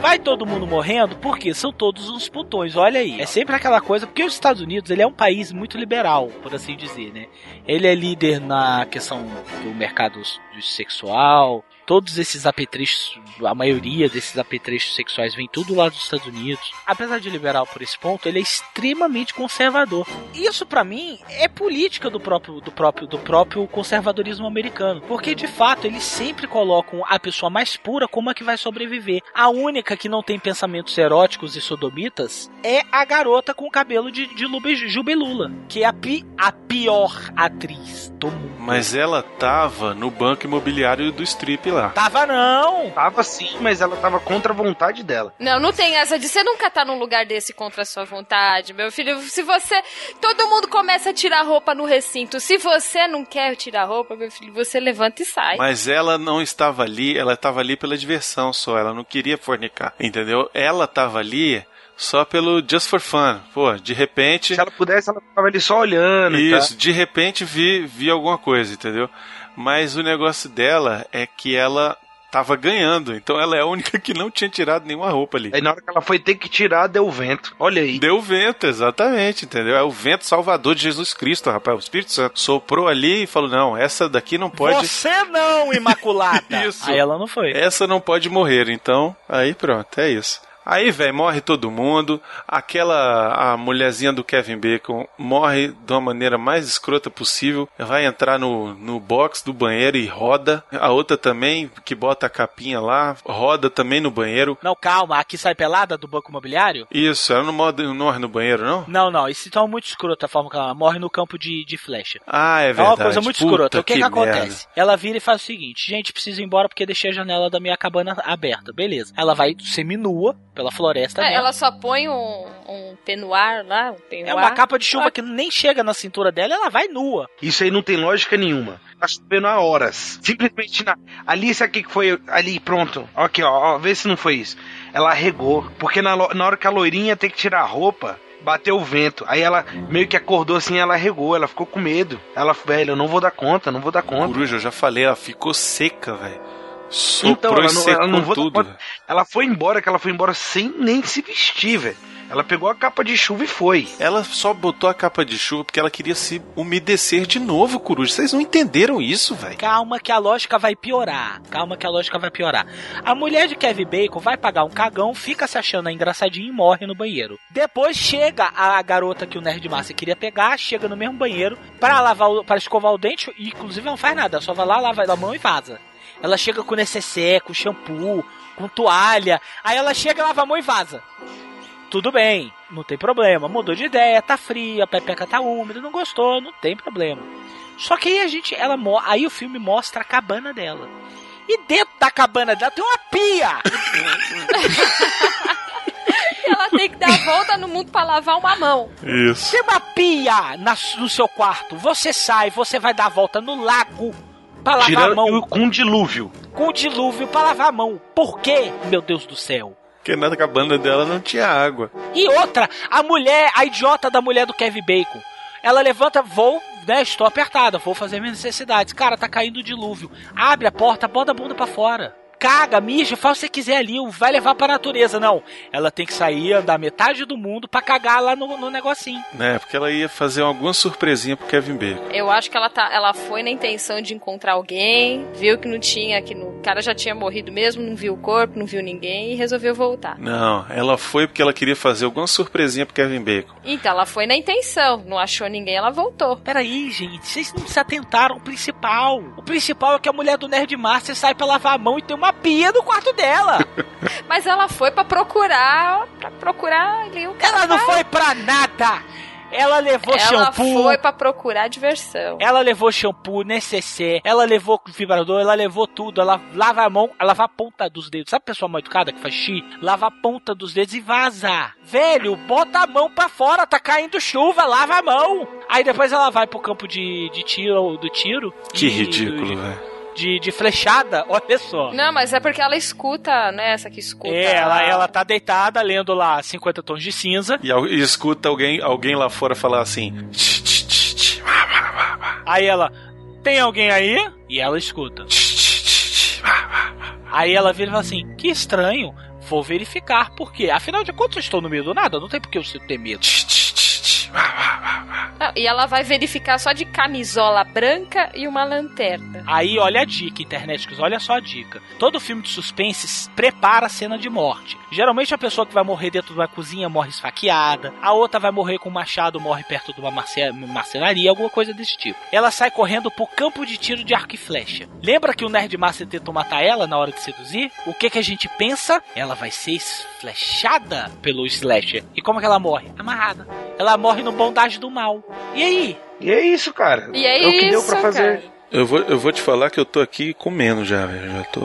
Vai todo mundo morrendo porque são todos uns putões, olha aí. É sempre aquela coisa, porque os Estados Unidos ele é um país muito liberal, por assim dizer, né? Ele é líder na questão do mercado sexual, todos esses apetrechos, a maioria desses apetrechos sexuais vem tudo lá dos Estados Unidos. Apesar de liberal por esse ponto, ele é extremamente conservador. Isso pra mim é política do próprio do próprio do próprio conservadorismo americano, porque de fato eles sempre colocam a pessoa mais pura como a que vai sobreviver. A única que não tem pensamentos eróticos e sodomitas é a garota com cabelo de, de Lube- Jubelula, que é a, pi, a pior atriz do mundo. Mas ela tava no banco imobiliário do strip lá. Tava não! Tava sim, mas ela tava contra a vontade dela. Não, não tem essa de você nunca tá num lugar desse contra a sua vontade, meu filho. Se você. Todo mundo começa a tirar roupa no recinto. Se você não quer tirar roupa, meu filho, você levanta e sai. Mas ela não estava ali, ela estava ali pela diversão só, ela não queria fornicar, entendeu? Ela estava ali só pelo just for fun. Pô, de repente. Se ela pudesse, ela tava ali só olhando. Isso, tal. de repente vi, vi alguma coisa, entendeu? Mas o negócio dela é que ela tava ganhando. Então ela é a única que não tinha tirado nenhuma roupa ali. Aí na hora que ela foi ter que tirar, deu vento. Olha aí. Deu vento, exatamente, entendeu? É o vento salvador de Jesus Cristo, rapaz. O Espírito Santo soprou ali e falou: não, essa daqui não pode. Você não, Imaculada! Isso. Aí ela não foi. Essa não pode morrer, então. Aí pronto, é isso. Aí, velho, morre todo mundo. Aquela a mulherzinha do Kevin Bacon morre de uma maneira mais escrota possível. Vai entrar no, no box do banheiro e roda. A outra também, que bota a capinha lá, roda também no banheiro. Não, calma, aqui sai pelada do banco imobiliário? Isso, ela não morre, não morre no banheiro, não? Não, não, isso então é muito escroto a forma que ela morre no campo de, de flecha. Ah, é É verdade. uma coisa muito Puta escrota. O que, que, merda. acontece? Ela vira e faz o seguinte: gente, preciso ir embora porque deixei a janela da minha cabana aberta. Beleza. Ela vai seminua pela floresta. É, ela só põe um, um penuar lá, um penuar. É uma capa de chuva que nem chega na cintura dela, ela vai nua. Isso aí não tem lógica nenhuma. Tá chovendo há horas. Simplesmente na... ali, sabe o que foi? Ali, pronto. Aqui, ó, ó, vê se não foi isso. Ela regou. Porque na, na hora que a loirinha tem que tirar a roupa, bateu o vento. Aí ela meio que acordou assim, ela regou. Ela ficou com medo. Ela, velho, eu não vou dar conta, não vou dar conta. Coruja, eu já falei, ela ficou seca, velho. Então, Soprou ela e não, ela não tudo. conta. Ela foi embora, que ela foi embora sem nem se vestir, velho. Ela pegou a capa de chuva e foi. Ela só botou a capa de chuva porque ela queria se umedecer de novo, Coruja. Vocês não entenderam isso, velho? Calma que a lógica vai piorar. Calma que a lógica vai piorar. A mulher de Kevin Bacon vai pagar um cagão, fica se achando engraçadinha e morre no banheiro. Depois chega a garota que o Nerd Master queria pegar, chega no mesmo banheiro para lavar, para escovar o dente e inclusive não faz nada, ela só vai lá, lava a mão e vaza. Ela chega com necessaire, com shampoo, com toalha. Aí ela chega, lava a mão e vaza. Tudo bem, não tem problema. Mudou de ideia, tá fria, a pepeca tá úmida, não gostou, não tem problema. Só que aí a gente, ela aí o filme mostra a cabana dela. E dentro da cabana dela tem uma pia. E ela tem que dar a volta no mundo pra lavar uma mão. Isso. Tem uma pia na- no seu quarto. Você sai, você vai dar a volta no lago pra lavar a mão. com dilúvio. Com dilúvio pra lavar a mão. Por quê, meu Deus do céu? Porque na cabana dela não tinha água. E outra, a mulher, a idiota da mulher do Kevin Bacon. Ela levanta, vou, né? Estou apertada, vou fazer minhas necessidades. Cara, tá caindo o dilúvio. Abre a porta, bota a bunda pra fora. Caga, mija, faz o que você quiser ali, vai levar pra natureza. Não, ela tem que sair, andar metade do mundo pra cagar lá no, no negocinho. Né? Porque ela ia fazer alguma surpresinha pro Kevin Bacon. Eu acho que ela tá, ela foi na intenção de encontrar alguém, viu que não tinha, que no, o cara já tinha morrido mesmo, não viu o corpo, não viu ninguém e resolveu voltar. Não, ela foi porque ela queria fazer alguma surpresinha pro Kevin Bacon. Então ela foi na intenção, não achou ninguém, ela voltou. Peraí, gente, vocês não se atentaram ao principal. O principal é que a mulher do Nerd Master sai pra lavar a mão e tem uma pia no quarto dela. Mas ela foi pra procurar, pra procurar ali o cara. Ela não foi pra nada. Ela levou Ela shampoo. foi pra procurar diversão. Ela levou shampoo, necessaire, ela levou vibrador, ela levou tudo. Ela lava a mão, ela lava a ponta dos dedos. Sabe a pessoa mal educada que faz xixi? Lava a ponta dos dedos e vaza. Velho, bota a mão pra fora, tá caindo chuva, lava a mão. Aí depois ela vai pro campo de, de tiro, do tiro. Que e- ridículo, velho. De, de flechada, olha só. Não, mas é porque ela escuta, né? Essa que escuta. É, ela, ela tá deitada lendo lá 50 tons de cinza. E, e escuta alguém, alguém lá fora falar assim. Aí ela, tem alguém aí? E ela escuta. Aí ela vira e fala assim: que estranho, vou verificar, por quê? Afinal de contas, eu estou no meio do nada, não tem por que eu ter medo. E ela vai verificar só de camisola branca e uma lanterna. Aí olha a dica, interneticos, olha só a dica. Todo filme de suspense prepara a cena de morte. Geralmente a pessoa que vai morrer dentro de uma cozinha morre esfaqueada, a outra vai morrer com um machado, morre perto de uma marce- marcenaria, alguma coisa desse tipo. Ela sai correndo pro campo de tiro de arco e flecha. Lembra que o Nerd Master tentou matar ela na hora de seduzir? O que que a gente pensa? Ela vai ser flechada pelo slasher. E como que ela morre? Amarrada. Ela morre no bondage do mal. E aí? E é isso, cara. E é, o que deu isso, pra fazer. cara. Eu vou, eu vou te falar que eu tô aqui comendo já, velho. Já tô.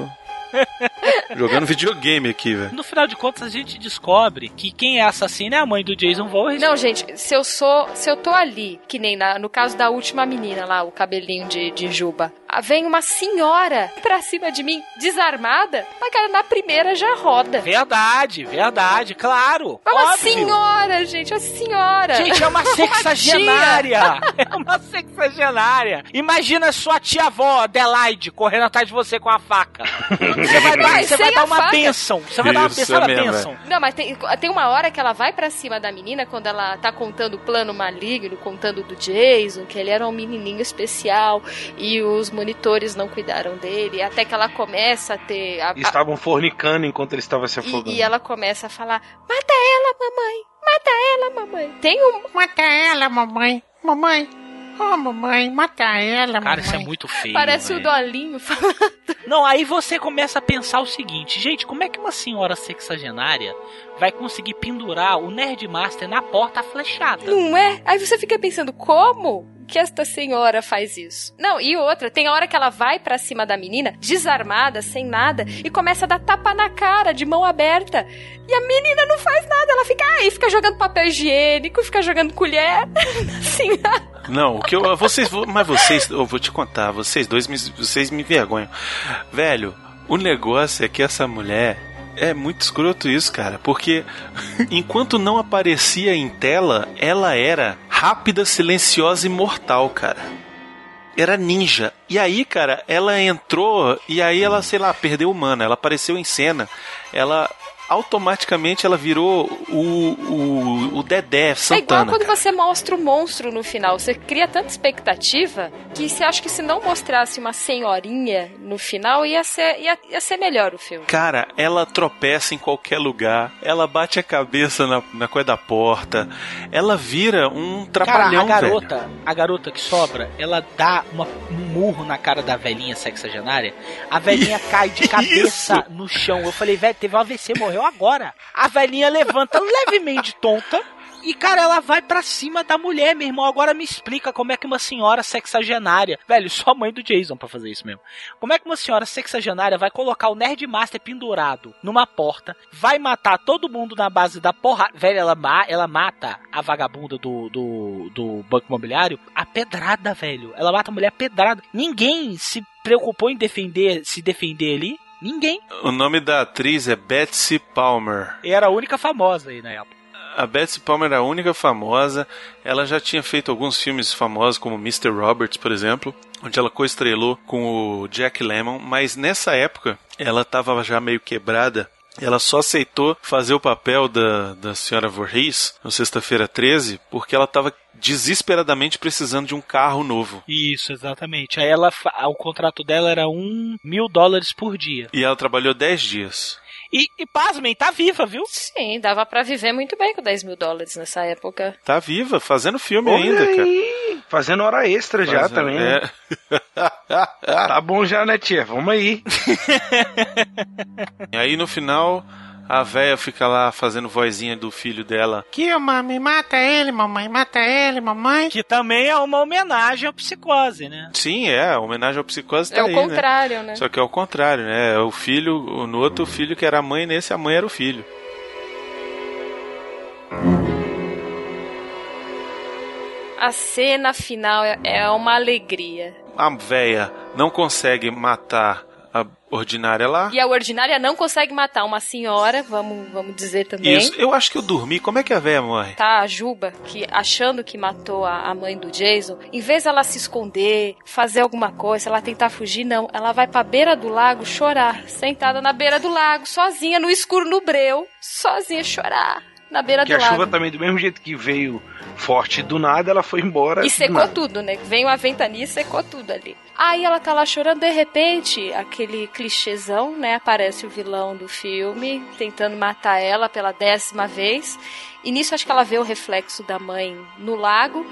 Jogando videogame aqui, velho. No final de contas, a gente descobre que quem é assassino é a mãe do Jason Voorhees. Não, gente, se eu sou. Se eu tô ali, que nem na- no caso da última menina lá, o cabelinho de, de juba, ah, vem uma senhora pra cima de mim, desarmada, mas cara, na primeira já roda. Verdade, verdade, claro. É uma óbvio. senhora, gente, a senhora. Gente, é uma sexagenária. É uma sexagenária. Imagina sua tia-avó, Adelaide, correndo atrás de você com a faca. Você vai dar, Mas você vai dar a uma faca. bênção. Você vai dar uma bênção, é mesmo, bênção. Não, mas tem, tem uma hora que ela vai pra cima da menina quando ela tá contando o plano maligno, contando do Jason, que ele era um menininho especial e os monitores não cuidaram dele, até que ela começa a ter. a- a- Estavam fornicando enquanto ele estava se e, afogando. e ela começa a falar: Mata ela, mamãe! Mata ela, mamãe! Tem um. Mata ela, mamãe. Mamãe. Oh, mamãe, mata ela, mamãe. Cara, isso é muito feio. Parece o Dolinho falando. Não, aí você começa a pensar o seguinte, gente, como é que uma senhora sexagenária vai conseguir pendurar o Nerdmaster na porta flechada? Não é? Aí você fica pensando, como que esta senhora faz isso? Não, e outra, tem hora que ela vai pra cima da menina, desarmada, sem nada, e começa a dar tapa na cara, de mão aberta. E a menina não faz nada, ela fica aí, fica jogando papel higiênico, fica jogando colher. assim, Não, o que eu. Vocês. Mas vocês. Eu vou te contar, vocês dois vocês me envergonham. Velho, o negócio é que essa mulher. É muito escroto isso, cara. Porque enquanto não aparecia em tela, ela era rápida, silenciosa e mortal, cara. Era ninja. E aí, cara, ela entrou e aí ela, sei lá, perdeu o mana. Ela apareceu em cena. Ela automaticamente ela virou o, o, o Dedé É igual Santana. quando você mostra o monstro no final. Você cria tanta expectativa que você acha que se não mostrasse uma senhorinha no final, ia ser, ia, ia ser melhor o filme. Cara, ela tropeça em qualquer lugar, ela bate a cabeça na, na coisa da porta, ela vira um trapalhão, cara, a velho. garota, a garota que sobra, ela dá uma- um murro na cara da velhinha sexagenária. A velhinha cai de cabeça no chão. Eu falei, velho, teve um AVC, morreu agora. A velhinha levanta levemente tonta. E, cara, ela vai pra cima da mulher, meu irmão. Agora me explica como é que uma senhora sexagenária. Velho, só a mãe do Jason pra fazer isso mesmo. Como é que uma senhora sexagenária vai colocar o Nerdmaster pendurado numa porta, vai matar todo mundo na base da porrada. Velho, ela, ma ela mata a vagabunda do, do, do banco imobiliário a pedrada, velho. Ela mata a mulher a pedrada. Ninguém se preocupou em defender, se defender ali. Ninguém. O nome da atriz é Betsy Palmer. E era a única famosa aí na época. A Betsy Palmer era a única famosa. Ela já tinha feito alguns filmes famosos, como Mr. Roberts, por exemplo, onde ela coestrelou com o Jack Lemmon, mas nessa época ela estava já meio quebrada. Ela só aceitou fazer o papel da, da senhora Voorhees no Sexta-feira 13 porque ela estava desesperadamente precisando de um carro novo. Isso, exatamente. Aí ela, o contrato dela era um mil dólares por dia. E ela trabalhou 10 dias. E, e pasmem, tá viva, viu? Sim, dava pra viver muito bem com 10 mil dólares nessa época. Tá viva, fazendo filme Olha ainda, cara. Fazendo hora extra já Fazendo- também. né? é. Tá bom já, né, tia? Vamos aí. E aí no final, a véia fica lá fazendo vozinha do filho dela. Que, mami, mata ele, mamãe, mata ele, mamãe. Que também é uma homenagem à psicose, né? Sim, é, a homenagem ao psicose tá É o aí, contrário, né? Só que é o contrário, né? É o filho, no outro filho que era a mãe, nesse a mãe era o filho. A cena final é- é uma alegria. A véia não consegue matar a ordinária lá. E a ordinária não consegue matar uma senhora, vamos, vamos dizer também. Isso, eu acho que eu dormi. Como é que a véia morre? Tá, a Juba, que achando que matou a, a mãe do Jason, em vez dela se esconder, fazer alguma coisa, ela tentar fugir, não. Ela vai pra beira do lago chorar, sentada na beira do lago, sozinha, no escuro, no breu, sozinha chorar, na beira Que do a lago. chuva também, do mesmo jeito que veio forte do nada, ela foi embora. E secou tudo, né? Veio uma ventania e secou tudo ali. Aí ela tá lá chorando, de repente, aquele clichêzão, né? Aparece o vilão do filme, tentando matar ela pela décima vez. E nisso acho que ela vê o reflexo da mãe no lago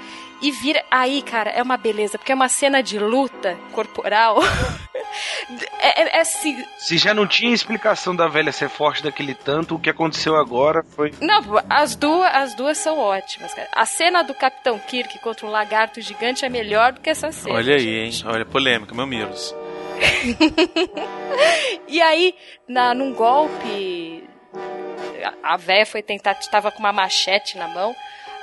e vira. Aí, cara, é uma beleza, porque é uma cena de luta corporal. é, é, é assim. Se já não tinha explicação da velha ser forte daquele tanto, o que aconteceu agora foi. Não, as duas, as duas são ótimas, cara. A cena do Capitão Kirk contra um lagarto gigante é melhor do que essa cena. Olha aí, hein? Olha, polêmica, mamilos. e aí, na, num golpe, a- a véia foi tentar, estava com uma machete na mão.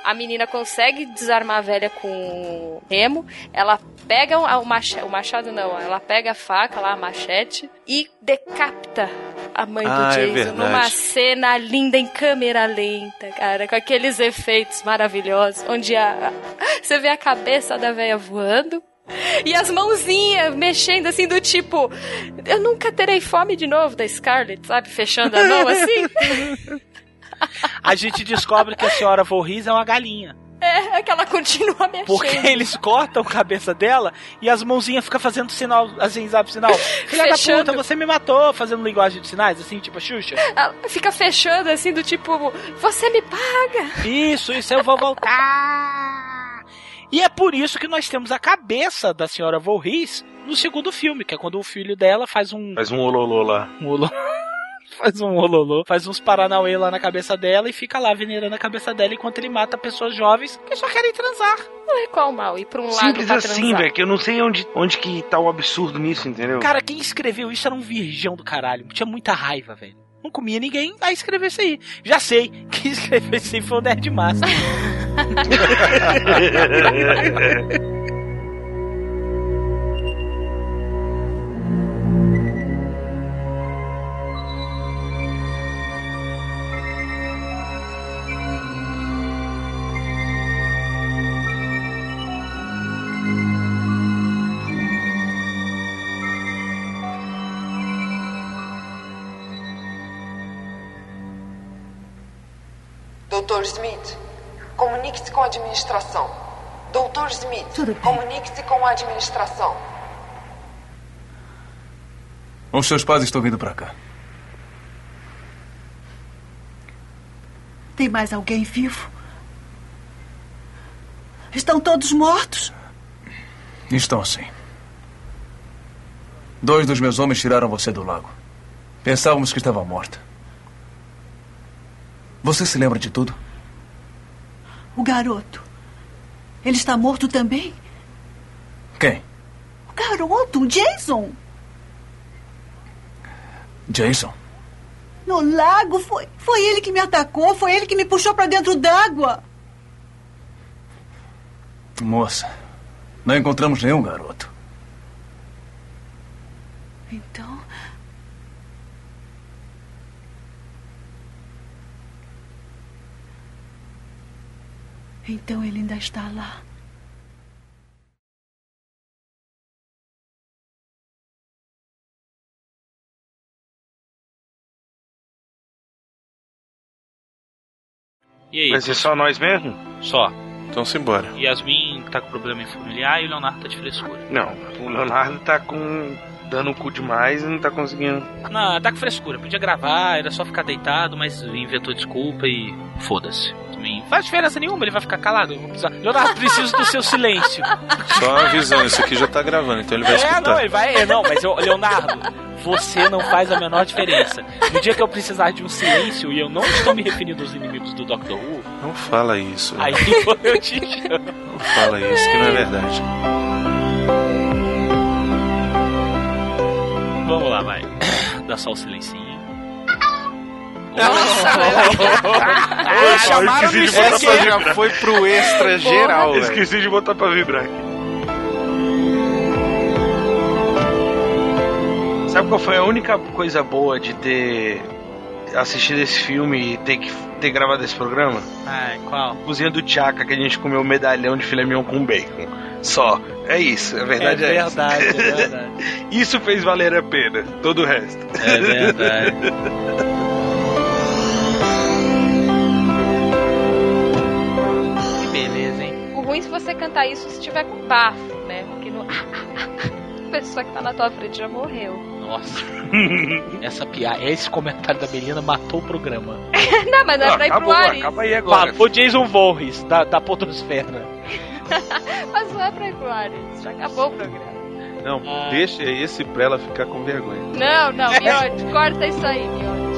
A menina consegue desarmar a velha com o remo. Ela pega o, machado, o machado não, ela pega a faca lá, a machete, e decapita a mãe Ah, do é Jason verdade. numa cena linda em câmera lenta, cara, com aqueles efeitos maravilhosos, onde a, você vê a cabeça da velha voando. E as mãozinhas mexendo assim, do tipo, eu nunca terei fome de novo da Scarlett, sabe? Fechando a mão assim. A gente descobre que a senhora Voorhees é uma galinha. É, é que ela continua mexendo. Porque eles cortam a cabeça dela e as mãozinhas ficam fazendo sinal, assim, sabe, sinal. Filha da Fechando. puta, você me matou, fazendo linguagem de sinais, assim, tipo a Xuxa. Ela fica fechando assim, do tipo, você me paga. Isso, isso, eu vou voltar. E é por isso que nós temos a cabeça da senhora Voorhees no segundo filme, que é quando o filho dela faz um. Faz um ololô lá. Um ololô. Faz um ololô, faz uns paranauê lá na cabeça dela e fica lá venerando a cabeça dela enquanto ele mata pessoas jovens que só querem transar. Ué, qual o mal? Ir pra um lado Simples pra assim, velho, que eu não sei onde, onde que tá o absurdo nisso, entendeu? Cara, quem escreveu isso era um virgão do caralho. Tinha muita raiva, velho. Não comia ninguém, aí escreveu isso aí. Já sei, quem escreveu isso aí foi o Nerd Master. Doutor Smith, comunique-se com a administração. Doutor Smith, comunique-se com a administração. Os seus pais estão vindo pra cá. Tem mais alguém vivo? Estão todos mortos? Estão sim. Dois dos meus homens tiraram você do lago. Pensávamos que estava morta. Você se lembra de tudo? O garoto. Ele está morto também? Quem? O garoto, o Jason. Jason. No lago, foi, foi ele que me atacou, foi ele que me puxou para dentro d'água. Moça, não encontramos nenhum garoto. Então. Então ele ainda está lá. E aí? Vai ser só nós mesmo? Só. Então simbora. Yasmin tá com problema em familiar e o Leonardo tá de frescura. Não, o Leonardo tá com. dando o cu demais e não tá conseguindo. Não, tá com frescura. Podia gravar, era só ficar deitado, mas inventou desculpa e foda-se. Também faz diferença nenhuma, ele vai ficar calado. Eu vou precisar... Leonardo, preciso do seu silêncio. Só visão, isso aqui já tá gravando, então ele vai É, escutar. não, ele vai. é, Não, mas eu, Leonardo, você não faz a menor diferença. No dia que eu precisar de um silêncio, e eu não estou me referindo aos inimigos do Doctor Who, Não fala isso. aí eu te chamo. Não fala isso, que não é verdade. Vamos lá, vai. Dá só o silencinho. Ô, chamaram esqueci de no botar ICQ. pra vibrar. Já foi pro extra geral. Esqueci de botar pra vibrar aqui. Sabe qual foi a única coisa boa de ter assistido esse filme e ter, que, ter gravado esse programa? Ai, qual? Cozinha do Tchaka, que a gente comeu medalhão de filé mignon com bacon. Só. É isso, a verdade é, É verdade, essa. é verdade. isso fez valer a pena, todo o resto. É verdade. ruim se você cantar isso se tiver com bafo, né? Porque no... a pessoa que tá na tua frente já morreu. Nossa. Essa piada, esse comentário da Melina matou o programa. não, mas não é Ah, pra ir pro ar isso. acaba aí agora. O Jason Voorhees, da, da Podosfera. Mas não é pra ir pro ar isso. Já acabou o programa. Não, deixa esse pra ela ficar com vergonha. Não, não, Miotti, corta isso aí, Miotti.